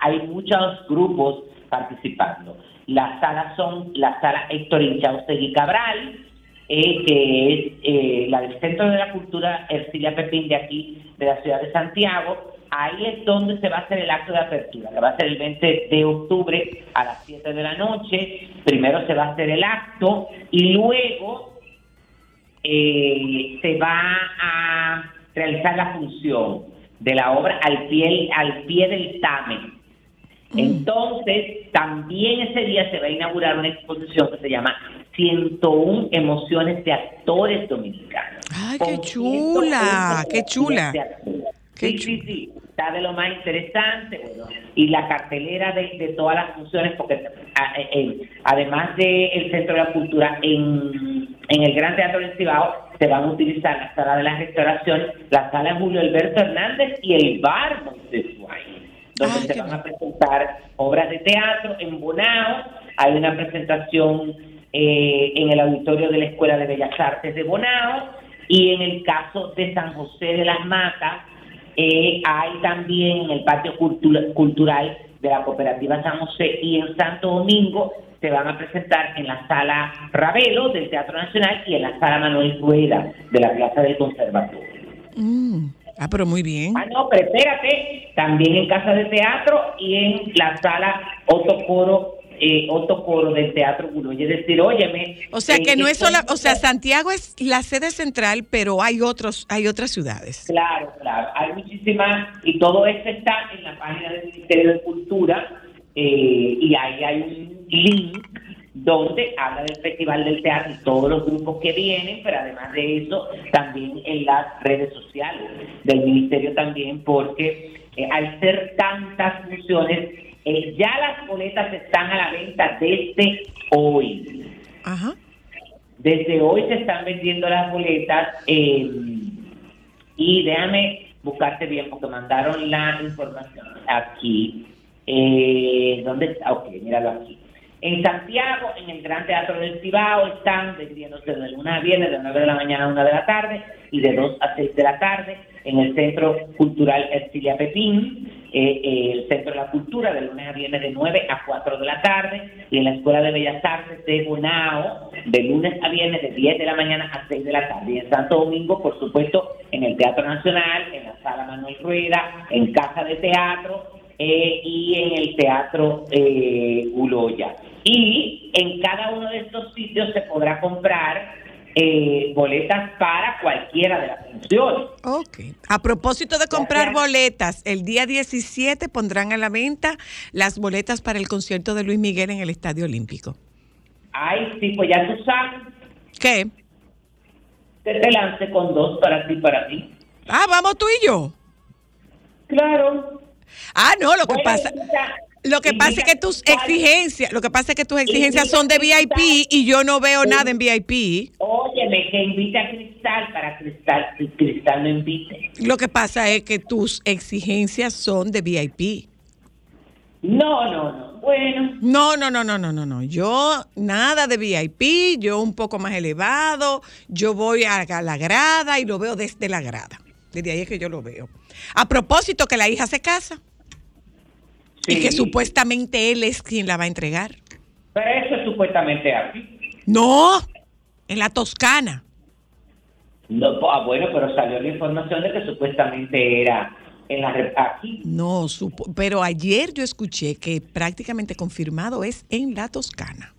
B: hay muchos grupos participando. Las salas son la sala Héctor Inchaustegui Cabral, eh, que es eh, la del Centro de la Cultura Ercilia Pepín de aquí, de la ciudad de Santiago. Ahí es donde se va a hacer el acto de apertura, que va a ser el 20 de octubre a las 7 de la noche. Primero se va a hacer el acto y luego eh, se va a realizar la función de la obra al pie, al pie del TAME Mm. Entonces, también ese día se va a inaugurar una exposición que se llama 101 emociones de actores dominicanos.
A: ¡Ay, qué chula! ¡Qué chula!
B: sí, sí, sí, está de lo más interesante, bueno, y la cartelera de, de todas las funciones, porque a, eh, eh, además del el Centro de la Cultura en, en el Gran Teatro del Cibao, se van a utilizar la sala de la restauración, la sala Julio Alberto Hernández y el bar Moisés donde Ay, se van a presentar obras de teatro en Bonao. Hay una presentación eh, en el auditorio de la Escuela de Bellas Artes de Bonao. Y en el caso de San José de las Matas, eh, hay también en el patio cultura, cultural de la Cooperativa San José y en Santo Domingo se van a presentar en la sala Ravelo del Teatro Nacional y en la sala Manuel Rueda de la Plaza del Conservatorio.
A: Mm. Ah, pero muy bien.
B: Ah, no, pero espérate, también en Casa de Teatro y en la sala Otto Coro eh, Coro del Teatro Guloy. Es decir, óyeme.
A: O sea que no es solo, o sea, Santiago es la sede central, pero hay otros, hay otras ciudades.
B: Claro, claro, hay muchísimas, y todo esto está en la página del Ministerio de Cultura, eh, y ahí hay un link donde habla del Festival del Teatro y todos los grupos que vienen, pero además de eso, también en las redes sociales del Ministerio también, porque eh, al ser tantas funciones, eh, ya las boletas están a la venta desde hoy.
A: Ajá.
B: Desde hoy se están vendiendo las boletas eh, y déjame buscarte bien porque mandaron la información aquí. Eh, ¿Dónde está? Ok, míralo aquí. En Santiago, en el Gran Teatro del Cibao, están vendiéndose de luna a viernes, de 9 de la mañana a 1 de la tarde y de 2 a 6 de la tarde. en el Centro Cultural Ercilia Pepín, eh, eh, el Centro de la Cultura, de lunes a viernes de 9 a 4 de la tarde, y en la Escuela de Bellas Artes de Bonao, de lunes a viernes de 10 de la mañana a 6 de la tarde. Y en Santo Domingo, por supuesto, en el Teatro Nacional, en la Sala Manuel Rueda, en Casa de Teatro eh, y en el Teatro eh, Uloya. Y en cada uno de estos sitios se podrá comprar eh, boletas para cualquiera de las funciones.
A: Ok. A propósito de comprar boletas, el día 17 pondrán a la venta las boletas para el concierto de Luis Miguel en el Estadio Olímpico.
B: Ay, sí, pues ya tú sabes.
A: ¿Qué?
B: Que te lance con dos para ti, para ti.
A: Ah, vamos tú y yo.
B: Claro.
A: Ah, no, lo que pasa... Lo que pasa es que tus exigencias, lo que pasa es que tus exigencias son de. VIP y yo no veo nada en VIP.
B: Óyeme, que invita a Cristal para Cristal, que Cristal no invite.
A: Lo que pasa es que tus exigencias son de VIP.
B: No, no, no. Bueno,
A: No, no, no, no, no, no, no. Yo nada de VIP, yo un poco más elevado, yo voy a la grada y lo veo desde la grada. Desde ahí es que yo lo veo. A propósito que la hija se casa y que supuestamente él es quien la va a entregar.
B: Pero eso es supuestamente así.
A: No, en la Toscana.
B: No, ah, bueno, pero salió la información de que supuestamente era en la aquí.
A: No, supo- pero ayer yo escuché que prácticamente confirmado es en la Toscana.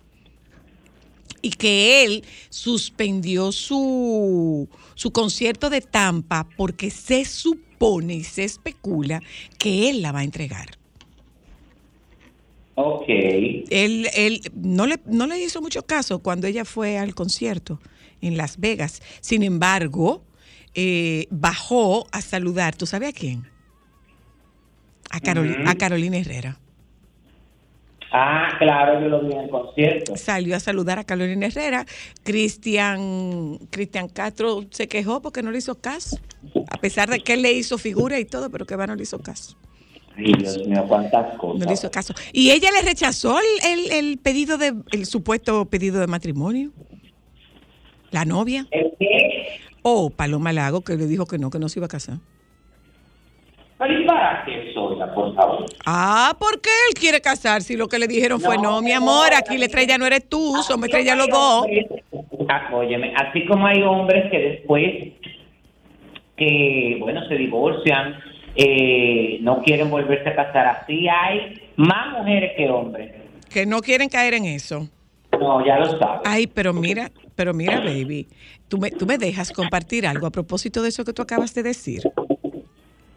A: Y que él suspendió su, su concierto de Tampa porque se supone y se especula que él la va a entregar.
B: Ok.
A: Él, él no, le, no le hizo mucho caso cuando ella fue al concierto en Las Vegas. Sin embargo, eh, bajó a saludar. ¿Tú sabes a quién? A,
B: Ujú.
A: a Carolina Herrera.
B: Ah, claro, yo lo vi en el concierto.
A: Salió a saludar a Carolina Herrera. Cristian Cristian Castro se quejó porque no le hizo caso. A pesar de que él le hizo figura y todo, pero que va no le hizo caso.
B: Ay, Dios mío, cuántas cosas.
A: No le hizo caso. Y ella le rechazó el, el- el pedido de, el supuesto pedido de matrimonio. La novia.
B: ¿El qué?
A: O Paloma Lago, que le dijo que no, que no se iba a casar.
B: Pero ¿y para qué por favor?
A: Ah, ¿por qué él quiere casar? Si lo que le dijeron fue, no, mi amor, aquí la estrella no eres tú, somos estrella los dos.
B: Ah, óyeme, así como hay hombres que después que, bueno, se divorcian, eh, no quieren volverse a casar, así hay más mujeres que hombres.
A: Que no quieren caer en eso.
B: No, ya lo sabes.
A: Ay, pero mira, pero mira, baby, tú me, tú me dejas compartir algo a propósito de eso que tú acabas de decir.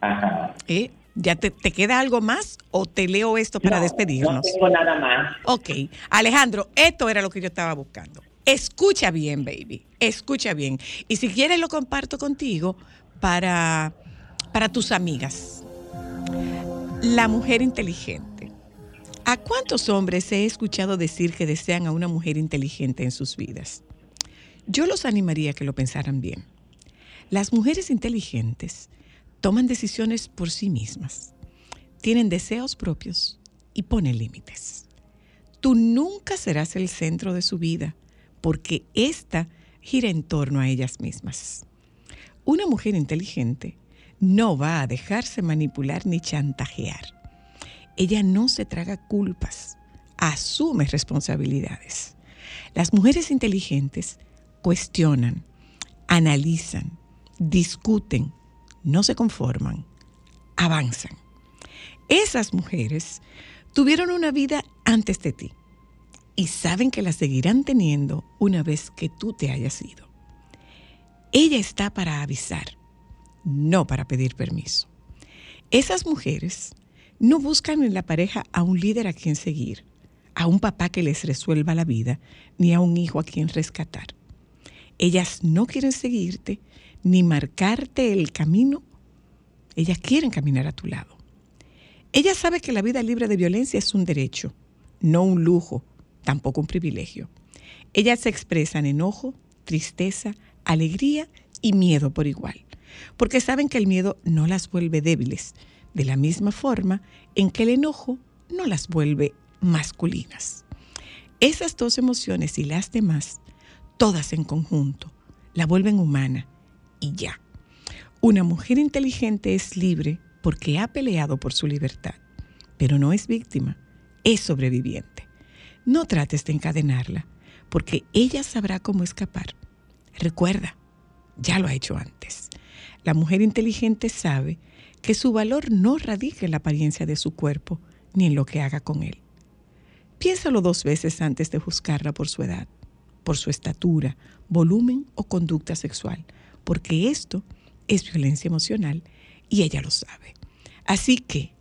B: Ajá.
A: ¿Eh? ¿Ya te, te queda algo más o te leo esto para
B: No,
A: despedirnos?
B: No tengo nada más.
A: Ok, Alejandro, esto era lo que yo estaba buscando. Escucha bien, baby, escucha bien. Y si quieres lo comparto contigo para, para tus amigas. La mujer inteligente. ¿A cuántos hombres he escuchado decir que desean a una mujer inteligente en sus vidas? Yo los animaría a que lo pensaran bien. Las mujeres inteligentes toman decisiones por sí mismas, tienen deseos propios y ponen límites. Tú nunca serás el centro de su vida porque ésta gira en torno a ellas mismas. Una mujer inteligente no va a dejarse manipular ni chantajear. Ella no se traga culpas, asume responsabilidades. Las mujeres inteligentes cuestionan, analizan, discuten, no se conforman, avanzan. Esas mujeres tuvieron una vida antes de ti y saben que la seguirán teniendo una vez que tú te hayas ido. Ella está para avisar, no para pedir permiso. Esas mujeres no buscan en la pareja a un líder a quien seguir, a un papá que les resuelva la vida, ni a un hijo a quien rescatar. Ellas no quieren seguirte ni marcarte el camino. Ellas quieren caminar a tu lado. Ella sabe que la vida libre de violencia es un derecho, no un lujo, tampoco un privilegio. Ellas expresan enojo, tristeza, alegría y miedo por igual, porque saben que el miedo no las vuelve débiles, de la misma forma en que el enojo no las vuelve masculinas. Esas dos emociones y las demás, todas en conjunto, la vuelven humana y ya. Una mujer inteligente es libre porque ha peleado por su libertad, pero no es víctima, es sobreviviente. No trates de encadenarla, porque ella sabrá cómo escapar. Recuerda, ya lo ha hecho antes. La mujer inteligente sabe que su valor no radica en la apariencia de su cuerpo ni en lo que haga con él. Piénsalo dos veces antes de juzgarla por su edad, por su estatura, volumen o conducta sexual, porque esto es violencia emocional y ella lo sabe. Así que,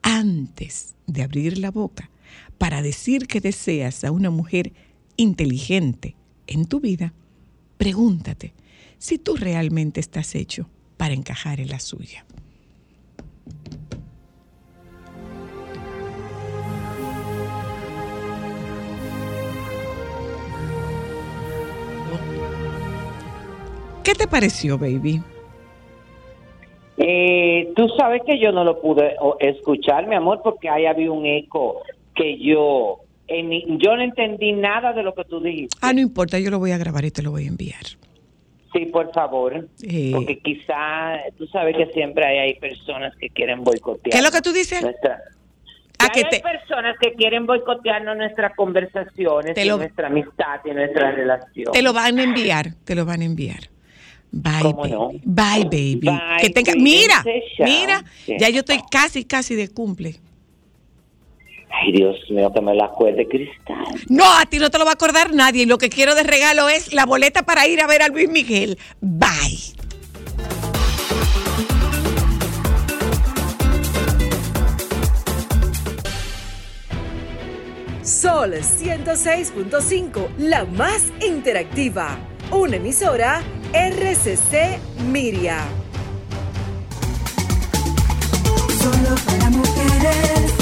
A: antes de abrir la boca para decir que deseas a una mujer inteligente en tu vida, pregúntate si tú realmente estás hecho para encajar en la suya. ¿Qué te pareció, baby?
B: Eh, tú sabes que yo no lo pude escuchar, mi amor, porque ahí había un eco que yo yo no entendí nada de lo que tú dijiste.
A: Ah, no importa, yo lo voy a grabar y te lo voy a enviar.
B: Sí, por favor, porque quizá tú sabes que siempre hay, hay personas que quieren boicotear.
A: ¿Qué es lo que tú dices?
B: Nuestra,
A: Ah,
B: que hay
A: te-
B: personas que quieren boicotearnos nuestras conversaciones,
A: Te
B: y
A: lo-
B: nuestra amistad y nuestra relación.
A: Te lo van a enviar, te lo van a enviar. Bye,
B: ¿Cómo
A: baby.
B: no?
A: Bye, baby.
B: Bye,
A: que tenga, mira, mira,
B: Sí.
A: ya yo estoy casi, casi de cumple.
B: Ay, Dios mío, que me la acuerde cristal.
A: No, a ti no te lo va a acordar nadie. Lo que quiero de regalo es la boleta para ir a ver a Luis Miguel. Bye.
C: Sol 106.5, la más interactiva. Una emisora RCC Miria.
D: Solo para mujeres,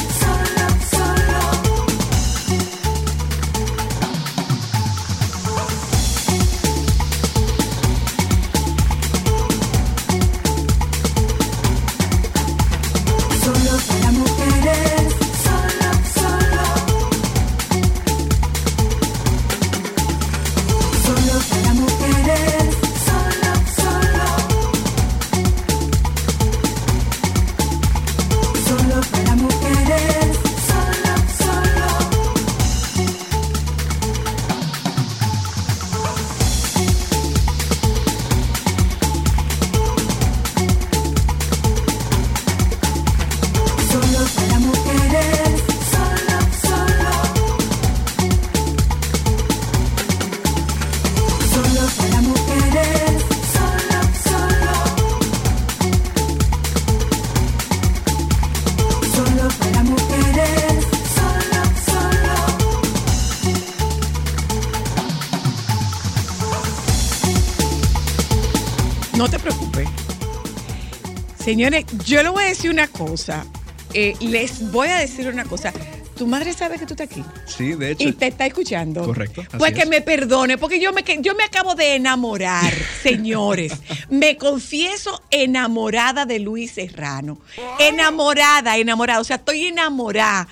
A: Señores, yo le voy a decir una cosa. Eh, les voy a decir una cosa. Tu madre sabe que tú estás aquí.
E: Sí, de hecho.
A: Y te está escuchando.
E: Correcto,
A: Pues que
E: es.
A: me perdone, porque yo me, yo me acabo de enamorar, [LAUGHS] señores. me confieso enamorada de Luis Serrano. Enamorada, enamorada. O sea, estoy enamorada.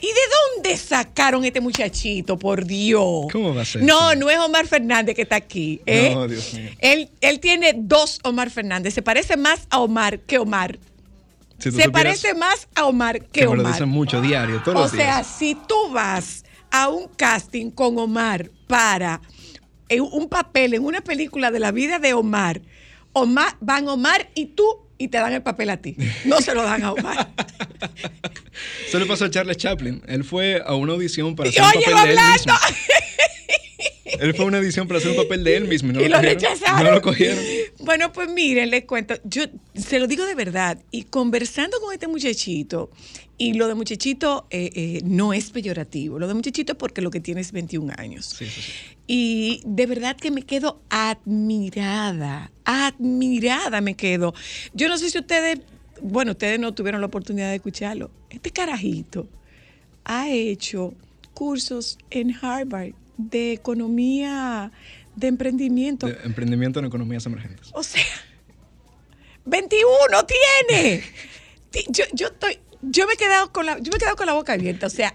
A: ¿Y de dónde sacaron este muchachito, por Dios?
E: ¿Cómo va a ser
A: No, no es Omar Fernández que está aquí. ¿eh?
E: No, Dios mío.
A: Él, él tiene dos Omar Fernández. Se parece más a Omar que Omar.
E: Si
A: Se parece más a Omar que
E: que me lo
A: Omar.
E: dicen mucho diario, todos
A: O
E: los
A: sea, si tú vas a un casting con Omar para en un papel en una película de la vida de Omar, Omar van Omar y tú y te dan el papel a ti. No se lo dan a Omar. [LAUGHS]
E: Eso le pasó a Charles Chaplin. Él fue a una audición para hacer un papel de él mismo. [LAUGHS] Él fue a una audición para hacer un papel de él mismo y no
A: y
E: lo,
A: rechazaron.
E: No lo cogieron.
A: Bueno, pues miren, les cuento. Yo se lo digo de verdad. Y conversando con este muchachito, y lo de muchachito eh, eh, no es peyorativo. Lo de muchachito es porque lo que tiene es 21 años.
E: Sí, sí, sí.
A: Y de verdad que me quedo admirada, admirada me quedo. Yo no sé si ustedes, bueno, ustedes no tuvieron la oportunidad de escucharlo. Este carajito ha hecho cursos en Harvard de economía, de emprendimiento.
E: De emprendimiento en economías emergentes.
A: O sea, 21 tiene. [LAUGHS] Ti- Yo, yo estoy, yo me he quedado con la, yo me he quedado con la boca abierta. O sea,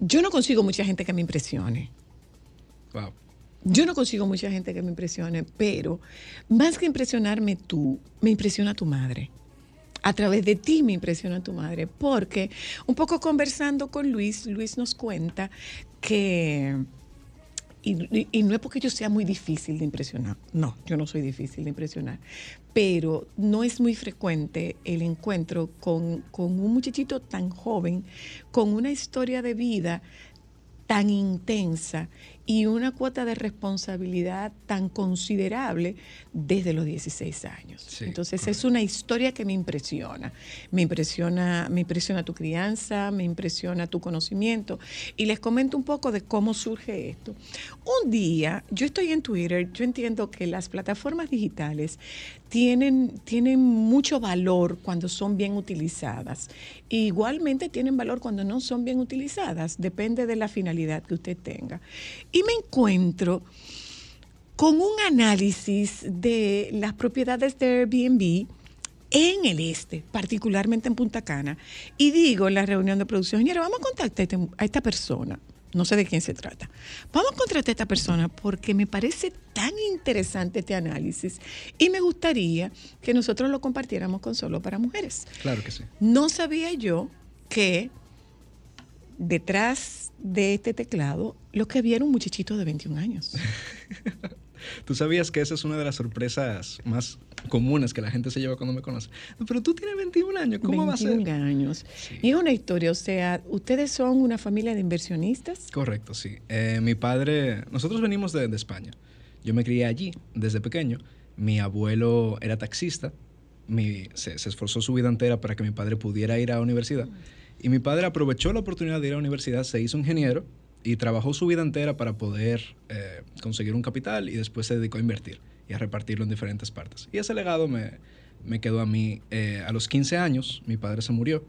A: yo no consigo mucha gente que me impresione.
E: Wow.
A: yo no consigo mucha gente que me impresione, pero más que impresionarme tú, me impresiona tu madre. A través de ti me impresiona tu madre, porque un poco conversando con Luis, Luis nos cuenta que y, no es porque yo sea muy difícil de impresionar, no, yo no soy difícil de impresionar, pero no es muy frecuente el encuentro con, con un muchachito tan joven, con una historia de vida tan intensa y una cuota de responsabilidad tan considerable desde los 16 años.
E: Sí,
A: Entonces es una historia que me impresiona. Me impresiona, me impresiona tu crianza, me impresiona tu conocimiento. Y les comento un poco de cómo surge esto. Un día, yo estoy en Twitter, yo entiendo que las plataformas digitales tienen, tienen mucho valor cuando son bien utilizadas. Igualmente tienen valor cuando no son bien utilizadas, depende de la finalidad que usted tenga. Y me encuentro con un análisis de las propiedades de Airbnb en el este, particularmente en Punta Cana. Y digo en la reunión de producción, señora, vamos a contactar a este- a esta persona. No sé de quién se trata. Vamos a contratar a esta persona porque me parece tan interesante este análisis y me gustaría que nosotros lo compartiéramos con Solo para Mujeres.
E: Claro que sí.
A: No sabía yo que detrás de este teclado lo que había era un muchachito de 21 años. [LAUGHS]
E: Tú sabías que esa es una de las sorpresas más comunes que la gente se lleva cuando me conoce. No, pero tú tienes 21 años, ¿cómo va a
A: 21
E: ser?
A: años.
E: Sí.
A: Y es una historia, o sea, ustedes son una familia de inversionistas.
E: Correcto, sí. Eh, mi padre, nosotros venimos de, de España. Yo me crié allí desde pequeño. Mi abuelo era taxista. Mi- se, se esforzó su vida entera para que mi padre pudiera ir a la universidad. Y mi padre aprovechó la oportunidad de ir a la universidad, se hizo ingeniero y trabajó su vida entera para poder eh, conseguir un capital y después se dedicó a invertir y a repartirlo en diferentes partes. Y ese legado me, me quedó a mí. Eh, a los 15 años, mi padre se murió.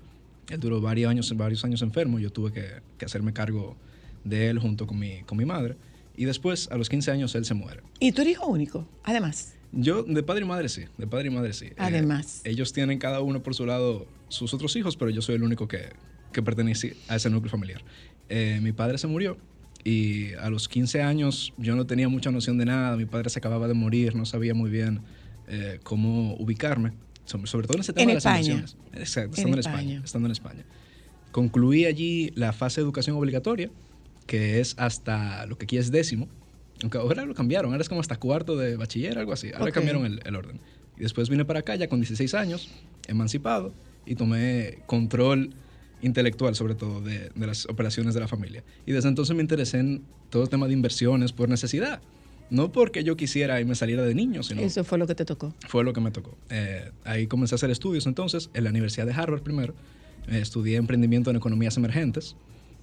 E: Él duró varios años, varios años enfermo. Yo tuve que, que hacerme cargo de él junto con mi, con mi madre. Y después, a los 15 años, él se muere.
A: Y tú eres hijo único, además.
E: Yo, de padre y madre, sí. De padre y madre, sí. Eh,
A: Además.
E: ellos tienen cada uno por su lado sus otros hijos, pero yo soy el único que, que pertenece a ese núcleo familiar. Eh, mi padre se murió y a los 15 años yo no tenía mucha noción de nada. Mi padre se acababa de morir, no sabía muy bien eh, cómo ubicarme, sobre, todo en ese tema
A: En
E: de las inversiones. Exacto,
A: En
E: estando en,
A: España.
E: España. Estando en España. Concluí allí la fase de educación obligatoria, que es hasta lo que aquí es décimo. Aunque ahora lo cambiaron, ahora es como hasta cuarto de bachiller, algo así. Ahora
A: Ok.
E: cambiaron el, el orden. Y después vine para acá ya con 16 años, emancipado, y tomé control intelectual, sobre todo, de, de las operaciones de la familia. Y desde entonces me interesé en todo el tema de inversiones por necesidad. No porque yo quisiera y me saliera de niño, sino
A: Eso fue lo que te tocó.
E: fue lo que me tocó. Eh, ahí comencé a hacer estudios entonces, en la Universidad de Harvard primero. Eh, estudié emprendimiento en economías emergentes.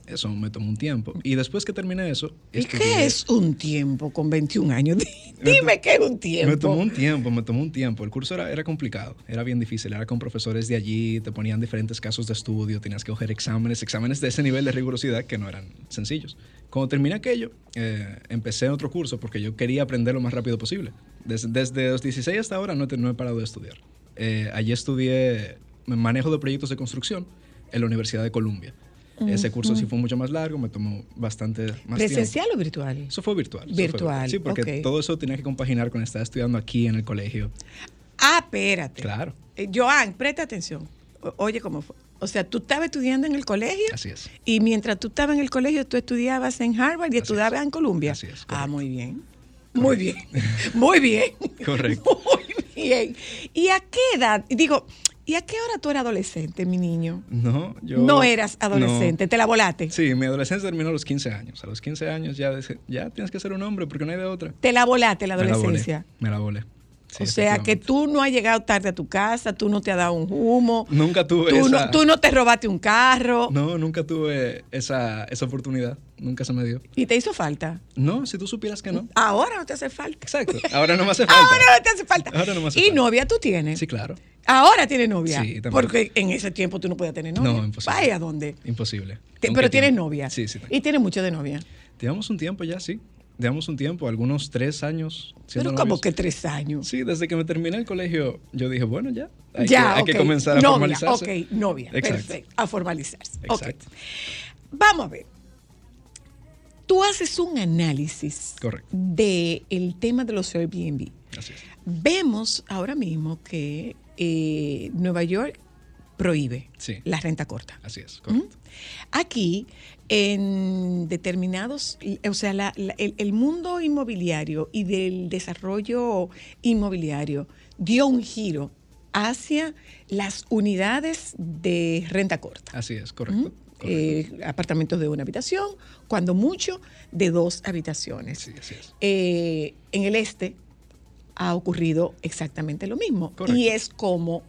E: Eso me tomó un tiempo. Y después que terminé eso...
A: ¿Y
E: estudié-
A: qué es un tiempo con 21 años? [LAUGHS] Dime qué es un tiempo.
E: Me tomó un tiempo, me tomó un tiempo. El curso era, era complicado, era bien difícil. Era con profesores de allí, te ponían diferentes casos de estudio, tenías que coger exámenes, exámenes de ese nivel de rigurosidad que no eran sencillos. Cuando terminé aquello, eh, empecé otro curso porque yo quería aprender lo más rápido posible. Desde, desde los 16 hasta ahora no, no he parado de estudiar. Eh, allí estudié manejo de proyectos de construcción en la Universidad de Columbia. Ese curso sí fue mucho más largo, me tomó bastante más tiempo.
A: ¿Presencial o virtual?
E: Eso fue virtual. fue
A: Virtual,
E: Sí, porque todo eso tenía que compaginar con estar estudiando aquí en el colegio.
A: Ah, espérate.
E: Claro,
A: Eh, Joan, presta atención. O- oye, ¿cómo fue? O sea, tú estabas estudiando en el colegio
E: así es.
A: y mientras tú estabas en el colegio, tú estudiabas en Harvard y
E: Así
A: estudiabas
E: es.
A: en Columbia.
E: Así es,
A: Ah, muy bien. Muy bien. Muy bien.
E: Correcto. [LAUGHS] [LAUGHS]
A: Muy bien. ¿Y a qué edad? Digo, ¿y a qué hora tú eras adolescente, mi niño?
E: No, yo...
A: no eras adolescente,
E: no.
A: te la volaste.
E: Sí, mi adolescencia terminó a los 15 años. A los 15 años ya, tienes que ser un hombre porque no hay de otra.
A: Te la volaste la
E: Me la volé,
A: adolescencia.
E: Me la volé. Sí,
A: o sea, que tú no has llegado tarde a tu casa, tú no te has dado un humo.
E: Nunca tuve
A: tú,
E: esa...
A: no, tú no te robaste un carro.
E: No, nunca tuve esa, esa oportunidad. Nunca se me dio.
A: Y te hizo falta.
E: No, si tú supieras que no.
A: Ahora no te hace falta.
E: Exacto. Ahora no me hace falta.
A: Ahora no te hace falta.
E: Ahora no me hace
A: ¿Y
E: falta.
A: novia tú tienes?
E: Sí, claro.
A: Ahora tienes novia.
E: Sí, también.
A: Porque en ese tiempo tú no podías tener novia.
E: No, imposible.
A: Vaya, ¿a dónde?
E: Imposible.
A: Te-
E: ¿Con
A: pero tienes novia.
E: Sí, sí.
A: Y tienes mucho de novia.
E: Llevamos un tiempo ya, sí. Llevamos un tiempo, algunos tres años.
A: Pero como que tres años.
E: Sí, desde que me terminé el colegio, yo dije, bueno, ya. Hay,
A: ya,
E: que, hay que comenzar a
A: novia,
E: formalizarse.
A: Ok, novia.
E: Exacto.
A: Perfecto. A formalizarse.
E: Exacto.
A: Vamos a ver. Tú haces un análisis
E: Correcto.
A: del tema de los Airbnb.
E: Así es.
A: Vemos ahora mismo que eh, Nueva York prohíbe
E: Sí.
A: la renta corta.
E: Así es,
A: ¿Mm?
E: correcto.
A: Aquí, en determinados, o sea, la- la- el, el mundo inmobiliario y del desarrollo inmobiliario dio un giro hacia las unidades de renta corta.
E: Así es, correcto. correcto.
A: Eh, apartamentos de una habitación, cuando mucho de dos habitaciones.
E: Sí, así es.
A: Eh, en el este ha ocurrido exactamente lo mismo.
E: Correcto.
A: Y es como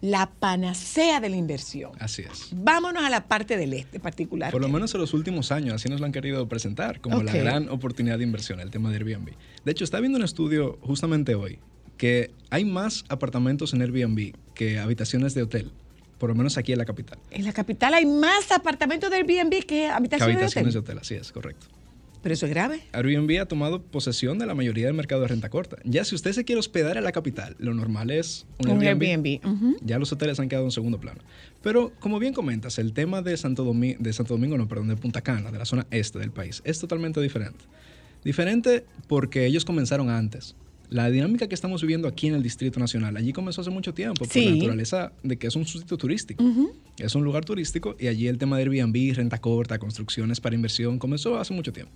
A: la panacea de la inversión.
E: Así es.
A: Vámonos a la parte del este particular.
E: Por lo menos en los últimos años, así nos lo han querido presentar, como la gran oportunidad de inversión, el tema de Airbnb. De hecho, está viendo un estudio justamente hoy que hay más apartamentos en Airbnb que habitaciones de hotel, por lo menos aquí en la capital.
A: En la capital hay más apartamentos de Airbnb que
E: Que
A: habitaciones,
E: habitaciones
A: de
E: de
A: hotel.
E: hotel, así es, correcto.
A: Pero eso es grave.
E: Airbnb ha tomado posesión de la mayoría del mercado de renta corta. Ya si usted se quiere hospedar en la capital, lo normal es un,
A: Un
E: Airbnb. Ya los hoteles han quedado en segundo plano. Pero como bien comentas, el tema de Santo, Domi- de Santo Domingo, no, perdón, de Punta Cana, de la zona este del país, es totalmente diferente. Diferente porque ellos comenzaron antes. La dinámica que estamos viviendo aquí en el Distrito Nacional, allí comenzó hace mucho tiempo, por
A: Sí.
E: la naturaleza de que es un sitio turístico. Es un lugar turístico y allí el tema de Airbnb, renta corta, construcciones para inversión, comenzó hace mucho tiempo.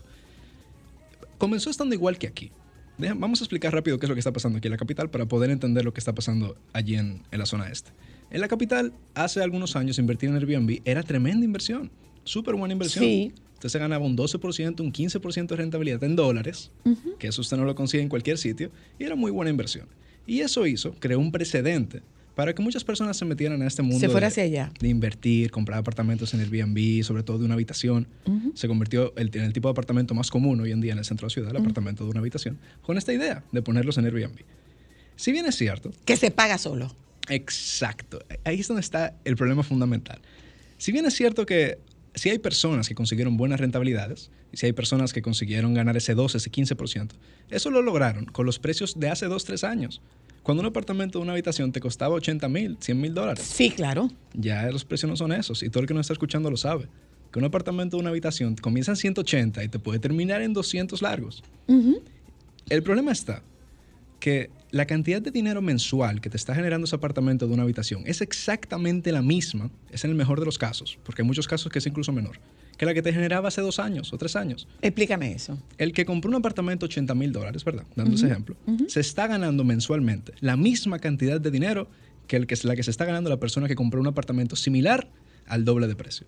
E: Comenzó estando igual que aquí. Deja- vamos a explicar rápido qué es lo que está pasando aquí en la capital para poder entender lo que está pasando allí en, en la zona este. En la capital, hace algunos años, invertir en Airbnb era tremenda inversión. Súper buena inversión.
A: Sí.
E: Usted se ganaba un 12%, un 15% de rentabilidad en dólares, que eso usted no lo consigue en cualquier sitio, y era muy buena inversión. Y eso hizo, creó un precedente para que muchas personas se metieran a este mundo
A: Se fuera
E: de,
A: hacia allá.
E: de invertir, comprar apartamentos en Airbnb, sobre todo de una habitación. Se convirtió el- en el tipo de apartamento más común hoy en día en el centro de la ciudad, el apartamento de una habitación, con esta idea de ponerlos en Airbnb. Si bien es cierto,
A: Que se paga solo.
E: Exacto. Ahí es donde está el problema fundamental. Si bien es cierto que si hay personas que consiguieron buenas rentabilidades, y si hay personas que consiguieron ganar ese 12, ese 15%, eso lo lograron con los precios de hace 2, 3 años. Cuando un apartamento de una habitación te costaba 80 mil, 100 mil dólares,
A: Sí, claro.
E: ya los precios no son esos. Y todo el que nos está escuchando lo sabe. Que un apartamento de una habitación comienza en 180 y te puede terminar en 200 largos. El problema está que la cantidad de dinero mensual que te está generando ese apartamento de una habitación es exactamente la misma, es en el mejor de los casos, porque hay muchos casos que es incluso menor, que la que te generaba hace dos años o tres años.
A: Explícame eso.
E: El que compró un apartamento 80 mil dólares, ¿verdad? Dando ese ejemplo, se está ganando mensualmente la misma cantidad de dinero que, el que la que se está ganando la persona que compró un apartamento similar al doble de precio.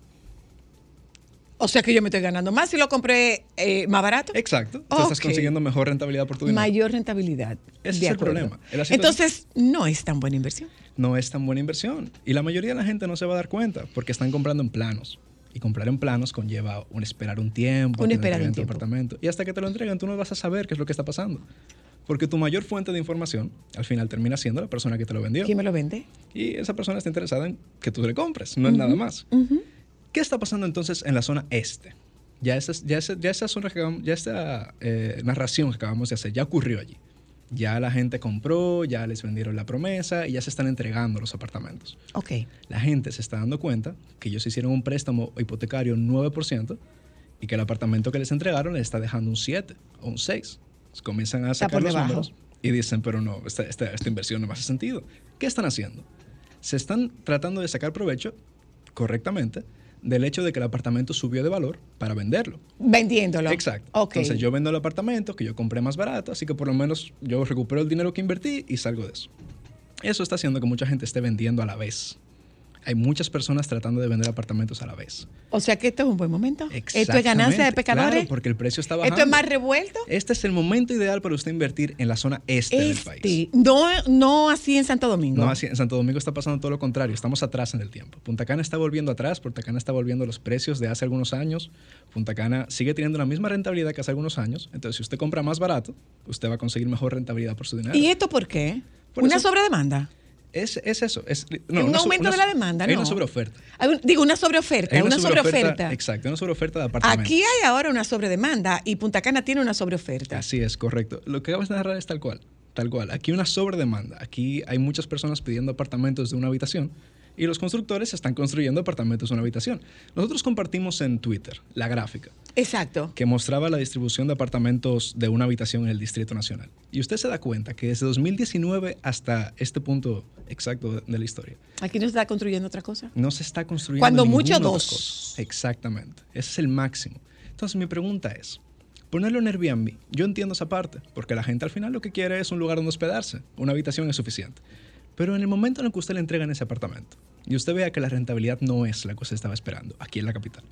A: O sea que yo me estoy ganando más si lo compré eh, más barato.
E: Exacto. Tú estás consiguiendo mejor rentabilidad por tu dinero.
A: Mayor rentabilidad.
E: Ese
A: De
E: es el
A: acuerdo.
E: problema. El
A: Entonces, no es tan buena inversión.
E: no es tan buena inversión. Y la mayoría de la gente no se va a dar cuenta porque están comprando en planos. Y comprar en planos conlleva un esperar un tiempo,
A: Un esperar un tiempo.
E: apartamento. Y hasta que te lo entreguen, tú no vas a saber qué es lo que está pasando. Porque tu mayor fuente de información al final termina siendo la persona que te lo vendió.
A: ¿Quién me lo vende?
E: Y esa persona está interesada en que tú le compres, no es nada más. ¿Qué está pasando entonces en la zona este? Ya esa, ya esa, ya esa zona que acabamos- ya esta eh, narración que acabamos de hacer ya ocurrió allí. Ya la gente compró, ya les vendieron la promesa y ya se están entregando los apartamentos.
A: Ok.
E: La gente se está dando cuenta que ellos hicieron un préstamo hipotecario 9% y que el apartamento que les entregaron les está dejando un 7 o un 6. Entonces, comienzan a sacar los números y dicen, pero no, esta, esta- esta inversión no me hace sentido. ¿Qué están haciendo? Se están tratando de sacar provecho correctamente del hecho de que el apartamento subió de valor para venderlo.
A: Vendiéndolo.
E: Exacto.
A: Ok.
E: Entonces yo vendo el apartamento que yo compré más barato, así que por lo menos yo recupero el dinero que invertí y salgo de eso. Eso está haciendo que mucha gente esté vendiendo a la vez. Hay muchas personas tratando de vender apartamentos a la vez.
A: O sea que esto es un buen momento. Esto es ganancia de pecadores.
E: Claro, porque el precio está bajando.
A: Esto es más revuelto.
E: Este es el momento ideal para usted invertir en la zona este, del país.
A: Este, no, no así en Santo Domingo.
E: No, así, en Santo Domingo está pasando todo lo contrario. Estamos atrás en el tiempo. Punta Cana está volviendo atrás. Punta Cana está volviendo a los precios de hace algunos años. Punta Cana sigue teniendo la misma rentabilidad que hace algunos años. Entonces, si usted compra más barato, usted va a conseguir mejor rentabilidad por su dinero.
A: ¿Y esto por qué?
E: Por
A: una
E: eso-
A: sobredemanda.
E: Es, es eso. Es,
A: un
E: una
A: aumento
E: una
A: de la demanda,
E: Hay
A: no.
E: una sobreoferta.
A: Hay un- digo, una sobreoferta.
E: Hay
A: una, sobreoferta.
E: Exacto, una sobreoferta de apartamentos.
A: Aquí hay ahora una sobredemanda y Punta Cana tiene una sobreoferta.
E: Así es, correcto. Lo que acabas de narrar es tal cual. Tal cual. Aquí hay una sobredemanda. Aquí hay muchas personas pidiendo apartamentos de una habitación y los constructores están construyendo apartamentos de una habitación. Nosotros compartimos en Twitter la gráfica
A: Exacto.
E: que mostraba la distribución de apartamentos de una habitación en el Distrito Nacional. Y usted se da cuenta que desde 2019 hasta este punto exacto de, la historia,
A: Aquí no se está construyendo otra cosa.
E: no se está construyendo
A: Cuando mucho, dos.
E: Exactamente. Ese es el máximo. Entonces mi pregunta es, ponerlo en Airbnb, yo entiendo esa parte, porque la gente al final lo que quiere es un lugar donde hospedarse, una habitación es suficiente. Pero en el momento en el que usted le entregan ese apartamento y usted vea que la rentabilidad no es la que usted estaba esperando aquí en la capital,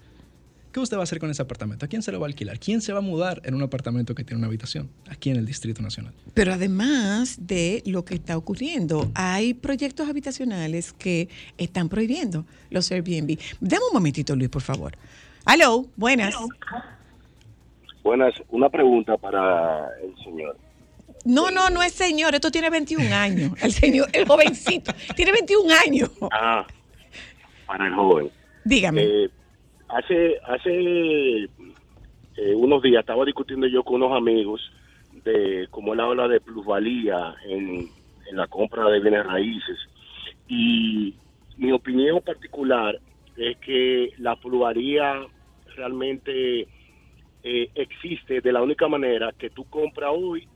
E: ¿qué usted va a hacer con ese apartamento? ¿A quién se lo va a alquilar? ¿Quién se va a mudar en un apartamento que tiene una habitación aquí en el Distrito Nacional?
A: Pero además de lo que está ocurriendo, hay proyectos habitacionales que están prohibiendo los Airbnb. Dame un momentito, Luis, por favor. Aló, buenas.
F: Buenas, una pregunta para el señor.
A: No, no, no es señor, esto tiene 21 años. El señor, el jovencito, tiene 21 años.
F: Ah, para el joven.
A: Dígame.
F: Eh, hace hace eh, unos días estaba discutiendo yo con unos amigos de cómo él habla de plusvalía en, en la compra de bienes raíces. Y mi opinión particular es que la plusvalía realmente eh, existe de la única manera que tú compras hoy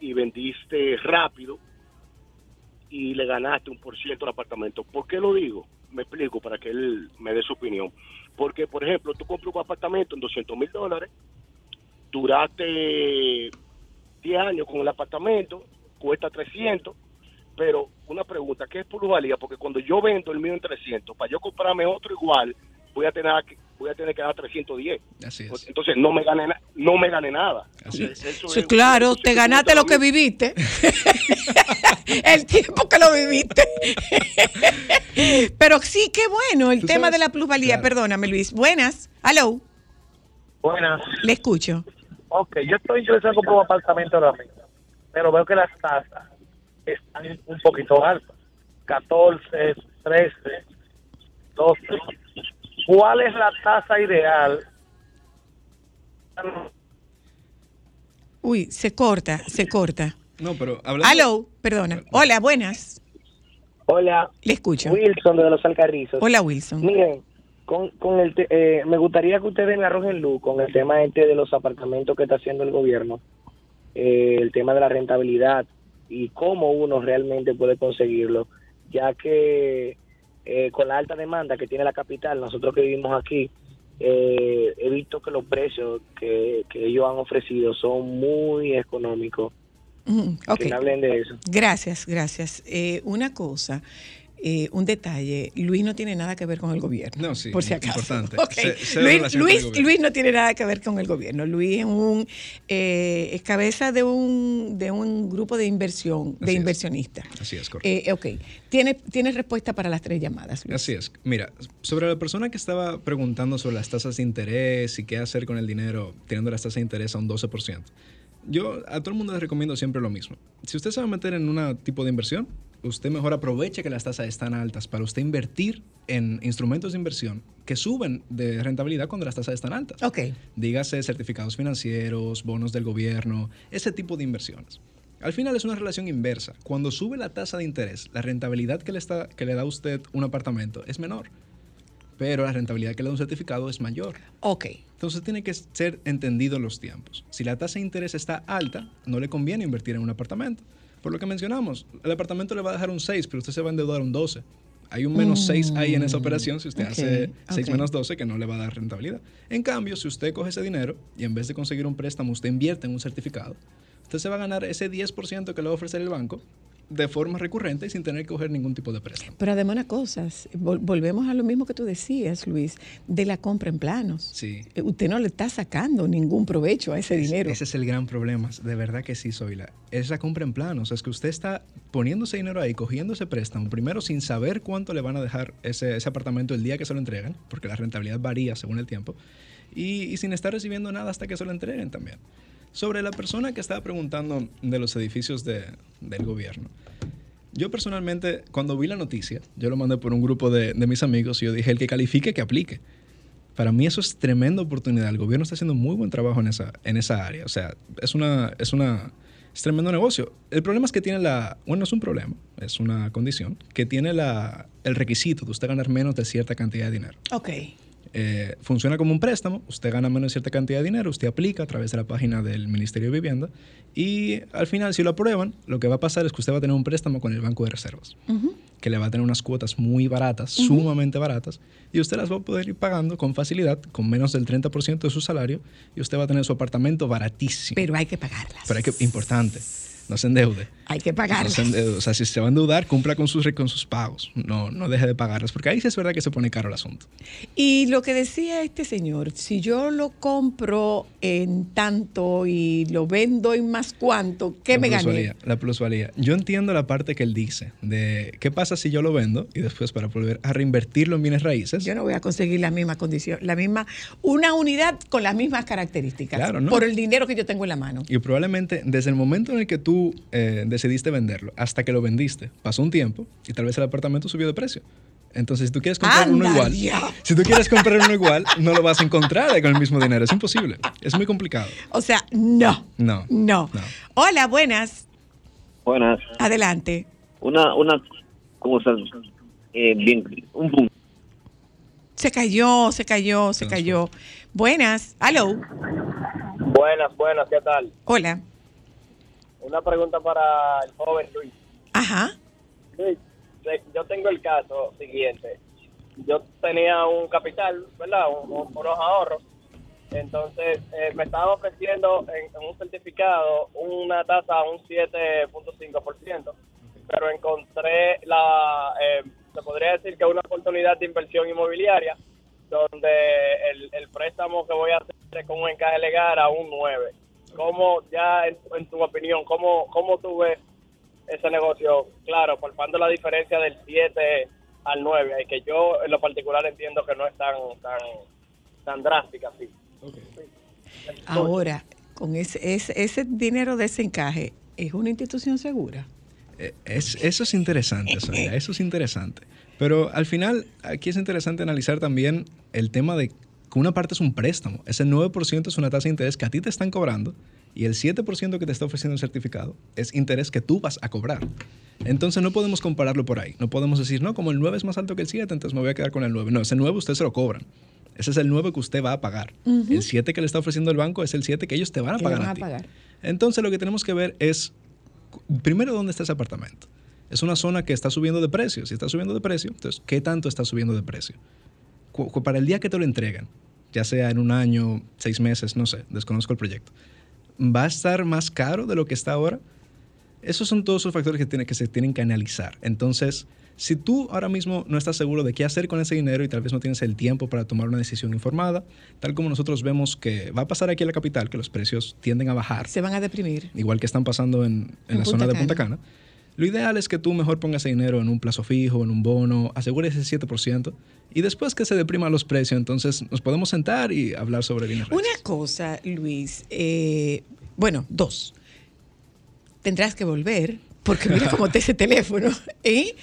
F: y vendiste rápido y le ganaste un por ciento al apartamento. ¿Por qué lo digo? Me explico para que él me dé su opinión. Porque, por ejemplo, tú compras un apartamento en 200 mil dólares, duraste 10 años con el apartamento, cuesta 300, pero una pregunta, ¿qué es plusvalía? Porque cuando yo vendo el mío en 300, para yo comprarme otro igual, voy a tener que, voy a tener que dar 310.
E: Así es.
F: Entonces no me gane, na- no me gane nada.
E: Así es.
F: Eso
A: Sí,
F: es-
A: claro,
F: eso
A: te ganaste lo que viviste. [LAUGHS] el tiempo que lo viviste. Pero sí, qué bueno el tema
E: sabes-
A: de la plusvalía.
E: Claro.
A: Perdóname, Luis. Buenas. Aló,
G: Buenas.
A: le escucho.
G: Ok, yo estoy interesado en comprar un apartamento ahora mismo, pero veo que las tasas están un poquito altas. 14, 13, 12. ¿Cuál es la tasa ideal?
A: Uy, se corta, se corta.
E: No, pero hablando...
A: Aló, perdona. Hola, buenas.
H: Hola,
A: Le escucho.
H: Wilson de los Alcarrizos.
A: Hola, Wilson.
H: Miren, con, con el te- eh, me gustaría que ustedes me arrojen luz con el tema este de los apartamentos que está haciendo el gobierno, eh, el tema de la rentabilidad y cómo uno realmente puede conseguirlo, ya que eh, con la alta demanda que tiene la capital, nosotros que vivimos aquí, eh, he visto que los precios que, que ellos han ofrecido son muy económicos. Que me hablen de eso.
A: Gracias, gracias. Eh, una cosa, eh, un detalle. Luis no tiene nada que ver con el gobierno.
E: No, sí,
A: por si acaso.
E: importante. [LAUGHS]
A: Luis, Luis. Luis no tiene nada que ver con el gobierno. Luis es un eh, es cabeza de un de un grupo de inversión, de
E: Así es.
A: inversionistas.
E: Así es, correcto.
A: Eh, ok. Tiene, tiene respuesta para las tres llamadas. Luis.
E: Así es. Mira, sobre la persona que estaba preguntando sobre las tasas de interés y qué hacer con el dinero teniendo las tasas de interés a un 12%, yo a todo el mundo les recomiendo siempre lo mismo. Si usted se va a meter en un tipo de inversión, usted mejor aproveche que las tasas están altas para usted invertir en instrumentos de inversión que suben de rentabilidad cuando las tasas están altas.
A: Ok.
E: Dígase certificados financieros, bonos del gobierno, ese tipo de inversiones. Al final es una relación inversa. Cuando sube la tasa de interés, la rentabilidad que le, está, que le da a usted un apartamento es menor, pero la rentabilidad que le da un certificado es mayor.
A: Ok.
E: Entonces tiene que ser entendido los tiempos. Si la tasa de interés está alta, no le conviene invertir en un apartamento. Por lo que mencionamos, el apartamento le va a dejar un 6, pero usted se va a endeudar un 12. Hay un menos 6 ahí en esa operación si usted hace 6
A: ok.
E: menos 12 que no le va a dar rentabilidad. En cambio, si usted coge ese dinero y en vez de conseguir un préstamo, usted invierte en un certificado, usted se va a ganar ese 10% que le va a ofrecer el banco de forma recurrente y sin tener que coger ningún tipo de préstamo.
A: Pero además una cosa, vol- volvemos a lo mismo que tú decías, Luis, de la compra en planos.
E: Sí.
A: Usted no le está sacando ningún provecho a ese dinero.
E: Ese es el gran problema, de verdad que sí, Zoila. Es la compra en planos, es que usted está poniendo ese dinero ahí, cogiendo ese préstamo, primero sin saber cuánto le van a dejar ese, ese apartamento el día que se lo entregan, porque la rentabilidad varía según el tiempo, y, y sin estar recibiendo nada hasta que se lo entreguen también. Sobre la persona que estaba preguntando de los edificios de- del gobierno. Yo personalmente, cuando vi la noticia, yo lo mandé por un grupo de, de mis amigos y yo dije, el que califique, que aplique. Para mí eso es tremenda oportunidad. El gobierno está haciendo muy buen trabajo en esa, en esa área. O sea, es una, es una Es tremendo negocio. El problema es que tiene la, bueno, no es un problema, es una condición, que tiene la, el requisito de usted ganar menos de cierta cantidad de dinero.
A: Ok.
E: Eh, funciona como un préstamo, usted gana menos de cierta cantidad de dinero, usted aplica a través de la página del Ministerio de Vivienda y al final si lo aprueban, lo que va a pasar es que usted va a tener un préstamo con el Banco de Reservas, que le va a tener unas cuotas muy baratas, sumamente baratas, y usted las va a poder ir pagando con facilidad, con menos del 30% de su salario, y usted va a tener su apartamento baratísimo.
A: Pero hay que pagarlas.
E: Pero hay que, importante, no se endeude.
A: Hay que
E: No
A: pagarlas.
E: se endeude. O sea, si se va a endeudar, cumpla con sus, con sus pagos. No, no deje de pagarlas, porque ahí sí es verdad que se pone caro el asunto.
A: Y lo que decía este señor, si yo lo compro en tanto y lo vendo en más cuánto, ¿qué
E: La
A: me gané?
E: La plusvalía. Yo entiendo la parte que él dice de qué pasa si yo lo vendo y después para volver a reinvertirlo en bienes raíces.
A: Yo no voy a conseguir la misma condición, la misma, una unidad con las mismas características
E: Claro, ¿no?
A: por el dinero que yo tengo en la mano.
E: Y probablemente desde el momento en el que tú eh, decidiste venderlo hasta que lo vendiste, pasó un tiempo y tal vez el apartamento subió de precio. Entonces, si tú quieres comprar uno igual,
A: ya.
E: si tú quieres comprar uno igual, no lo vas a encontrar con el mismo dinero. Es imposible. Es muy complicado.
A: O sea, no,
E: No.
A: no.
E: No.
A: Hola, buenas,
I: Buenas.
A: adelante.
I: Una, una cosa eh, bien, un punto.
A: Se cayó, se cayó, se cayó. Buenas, hello,
G: Buenas, buenas, ¿qué tal?
A: hola.
G: Una pregunta para el joven Luis.
A: Ajá,
G: Luis, yo tengo el caso siguiente. Yo tenía un capital, ¿verdad? Un- un- unos ahorros. Entonces, eh, me estaban ofreciendo en, en un certificado una tasa a un 7.5%, pero encontré la, eh, se podría decir que una oportunidad de inversión inmobiliaria donde el, el préstamo que voy a hacer es con un encaje legal a un 9. ¿Cómo, ya en, en tu opinión, cómo, cómo tú ves ese negocio? Claro, palpando la diferencia del 7 al 9, y que yo en lo particular entiendo que no es tan, tan, tan drástica así.
A: ahora, con ese, ese, ese dinero de ese encaje, ¿es una institución segura?
E: Eh, Es, eso es interesante, Sonia, [LAUGHS] eso es interesante. Pero al final, aquí es interesante analizar también el tema de que una parte es un préstamo. Ese 9% es una tasa de interés que a ti te están cobrando y el 7% que te está ofreciendo el certificado es interés que tú vas a cobrar. Entonces no podemos compararlo por ahí. No podemos decir, no, como el 9 es más alto que el 7, entonces me voy a quedar con el 9. No, ese 9 usted se lo cobran. Ese es el 9 que usted va a pagar. El 7 que le está ofreciendo el banco es el 7 que ellos te van a pagar
A: van
E: a
A: a
E: ti.
A: pagar.
E: Entonces lo que tenemos que ver es, primero, ¿dónde está ese apartamento? Es una zona que está subiendo de precio. Si está subiendo de precio, entonces, ¿qué tanto está subiendo de precio? Para el día que te lo entregan, ya sea en un año, seis meses, no sé, desconozco el proyecto, ¿va a estar más caro de lo que está ahora? Esos son todos esos factores que, tiene, que se tienen que analizar. Entonces, si tú ahora mismo no estás seguro de qué hacer con ese dinero y tal vez no tienes el tiempo para tomar una decisión informada, tal como nosotros vemos que va a pasar aquí en la capital, que los precios tienden a bajar,
A: Se van a deprimir.
E: igual que están pasando en, en
A: En
E: la
A: Punta
E: zona de. Punta Cana, lo ideal es que tú mejor pongas ese dinero en un plazo fijo, en un bono, asegures ese 7% y después que se depriman los precios, entonces nos podemos sentar y hablar sobre bienes
A: Una
E: raíces.
A: cosa, Luis, eh, bueno, dos. Tendrás que volver, porque mira cómo te ese teléfono. [LAUGHS] ¿eh?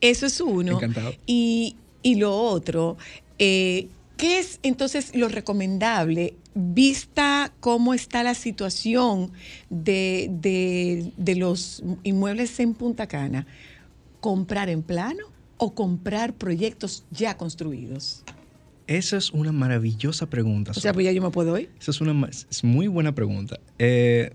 A: Eso es uno.
E: Encantado.
A: Y, y lo otro, eh, ¿qué es entonces lo recomendable, vista cómo está la situación de, de- de los inmuebles en Punta Cana? ¿Comprar en plano o comprar proyectos ya construidos?
E: Esa es una maravillosa pregunta.
A: O sea, pues ya yo me puedo ir.
E: Esa es una es muy buena pregunta. Eh,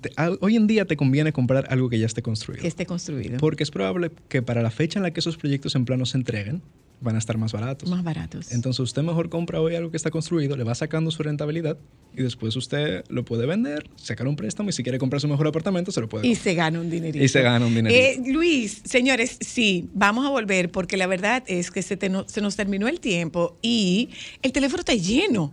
E: te- a- hoy en día te conviene comprar algo que ya esté construido.
A: Que esté construido.
E: Porque es probable que para la fecha en la que esos proyectos en plano se entreguen, van a estar más baratos.
A: Más baratos.
E: Entonces usted mejor compra hoy algo que está construido, le va sacando su rentabilidad y después usted lo puede vender, sacar un préstamo y si quiere comprar su mejor apartamento se lo puede
A: Y
E: comprar.
A: se gana un dinerito.
E: Y se gana un dinerito.
A: Eh, Luis, señores, sí, vamos a volver porque la verdad es que se, te no- se nos terminó el tiempo y el teléfono está lleno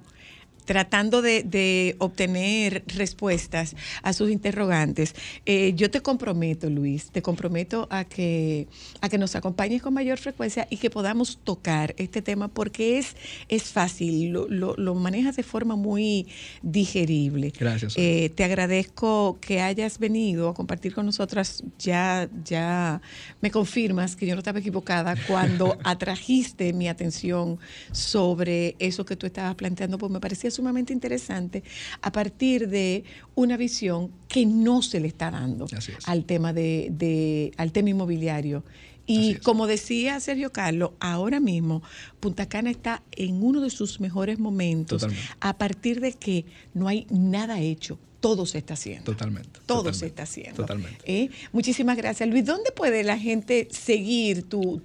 A: tratando de, de obtener respuestas a sus interrogantes. Eh, yo te comprometo, Luis, te comprometo a que, a que nos acompañes con mayor frecuencia y que podamos tocar este tema porque es, es fácil, lo, lo- lo manejas de forma muy digerible.
E: Gracias.
A: Eh, te agradezco que hayas venido a compartir con nosotras. Ya, ya me confirmas que yo no estaba equivocada cuando [LAUGHS] atrajiste mi atención sobre eso que tú estabas planteando, pues me parecía sumamente interesante a partir de una visión que no se le está dando
E: es.
A: al tema de, de- al tema inmobiliario. Y como decía Sergio Carlos, ahora mismo Punta Cana está en uno de sus mejores momentos
E: Totalmente.
A: a partir de que no hay nada hecho, todo se está haciendo.
E: Totalmente.
A: Todo
E: totalmente,
A: se está haciendo.
E: Totalmente.
A: ¿Eh? Muchísimas gracias, Luis. ¿Dónde puede la gente seguir tu,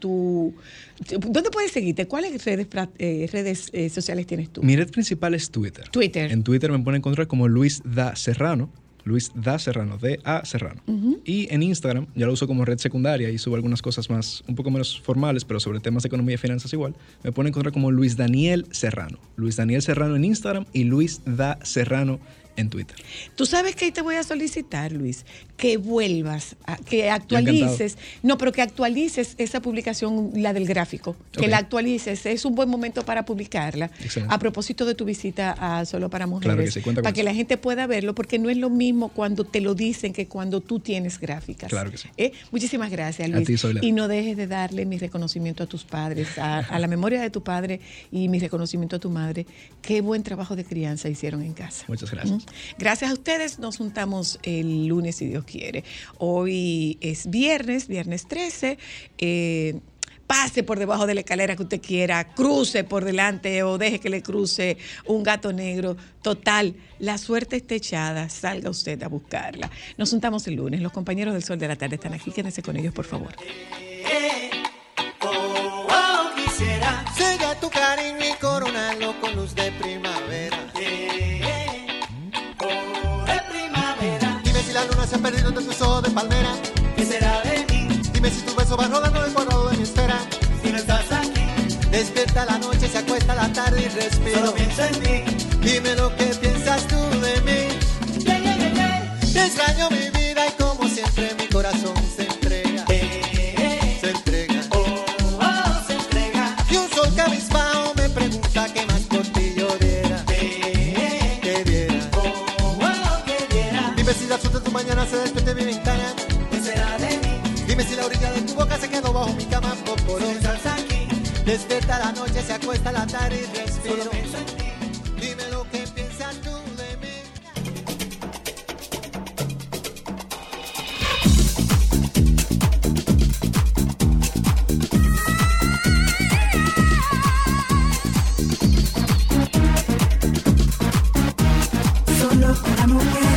A: ¿Dónde puedes seguirte? ¿Cuáles redes, eh, redes eh, sociales tienes tú?
E: Mi red principal es Twitter.
A: Twitter.
E: En Twitter me pueden encontrar como Luis Da Serrano. Luis Da Serrano, D-A Serrano. Y en Instagram, ya lo uso como red secundaria y subo algunas cosas más, un poco menos formales, pero sobre temas de economía y finanzas igual. Me pueden encontrar como Luis Daniel Serrano. Luis Daniel Serrano en Instagram y Luis Da Serrano en Twitter.
A: Tú sabes que ahí te voy a solicitar, Luis, que vuelvas, a- que actualices, no, pero que actualices esa publicación, la del gráfico, que la actualices, es un buen momento para publicarla.
E: Excelente.
A: A propósito de tu visita a Solo para Mujeres,
E: Claro que sí, cuenta con
A: para que
E: eso.
A: la gente pueda verlo, porque no es lo mismo cuando te lo dicen que cuando tú tienes gráficas.
E: Claro que sí.
A: ¿Eh? Muchísimas gracias,
E: A
A: Luis. y no dejes de darle mi reconocimiento a tus padres, a, a la memoria de tu padre y mi reconocimiento a tu madre. Qué buen trabajo de crianza hicieron en casa.
E: Muchas gracias.
A: Mm. Gracias a ustedes. Nos juntamos el lunes, si Dios quiere. Hoy es viernes, viernes 13. Eh, pase por debajo de la escalera que usted quiera, cruce por delante o deje que le cruce un gato negro. Total, la suerte está echada, salga usted a buscarla. Nos juntamos el lunes. Los compañeros del Sol de la Tarde están aquí. Quédense con ellos, por favor.
J: Oh, quisiera sellar tu cariño y coronarlo con luz de primavera. Se ha perdido entre tus ojos de palmera. ¿Qué será de mí? Dime si tu beso va rodando el cuadrado de mi esfera. Si no estás aquí. Despierta la noche, se acuesta la tarde y respiro. Solo pienso en ti. Dime mañana se despierte en mi ventana. ¿Qué será de mí? Dime si la orilla de tu boca se quedó bajo mi cama. Por aquí. Despierta la noche, se acuesta la tarde y respiro. Dime lo que piensas tú de mí.
D: Solo para mujeres.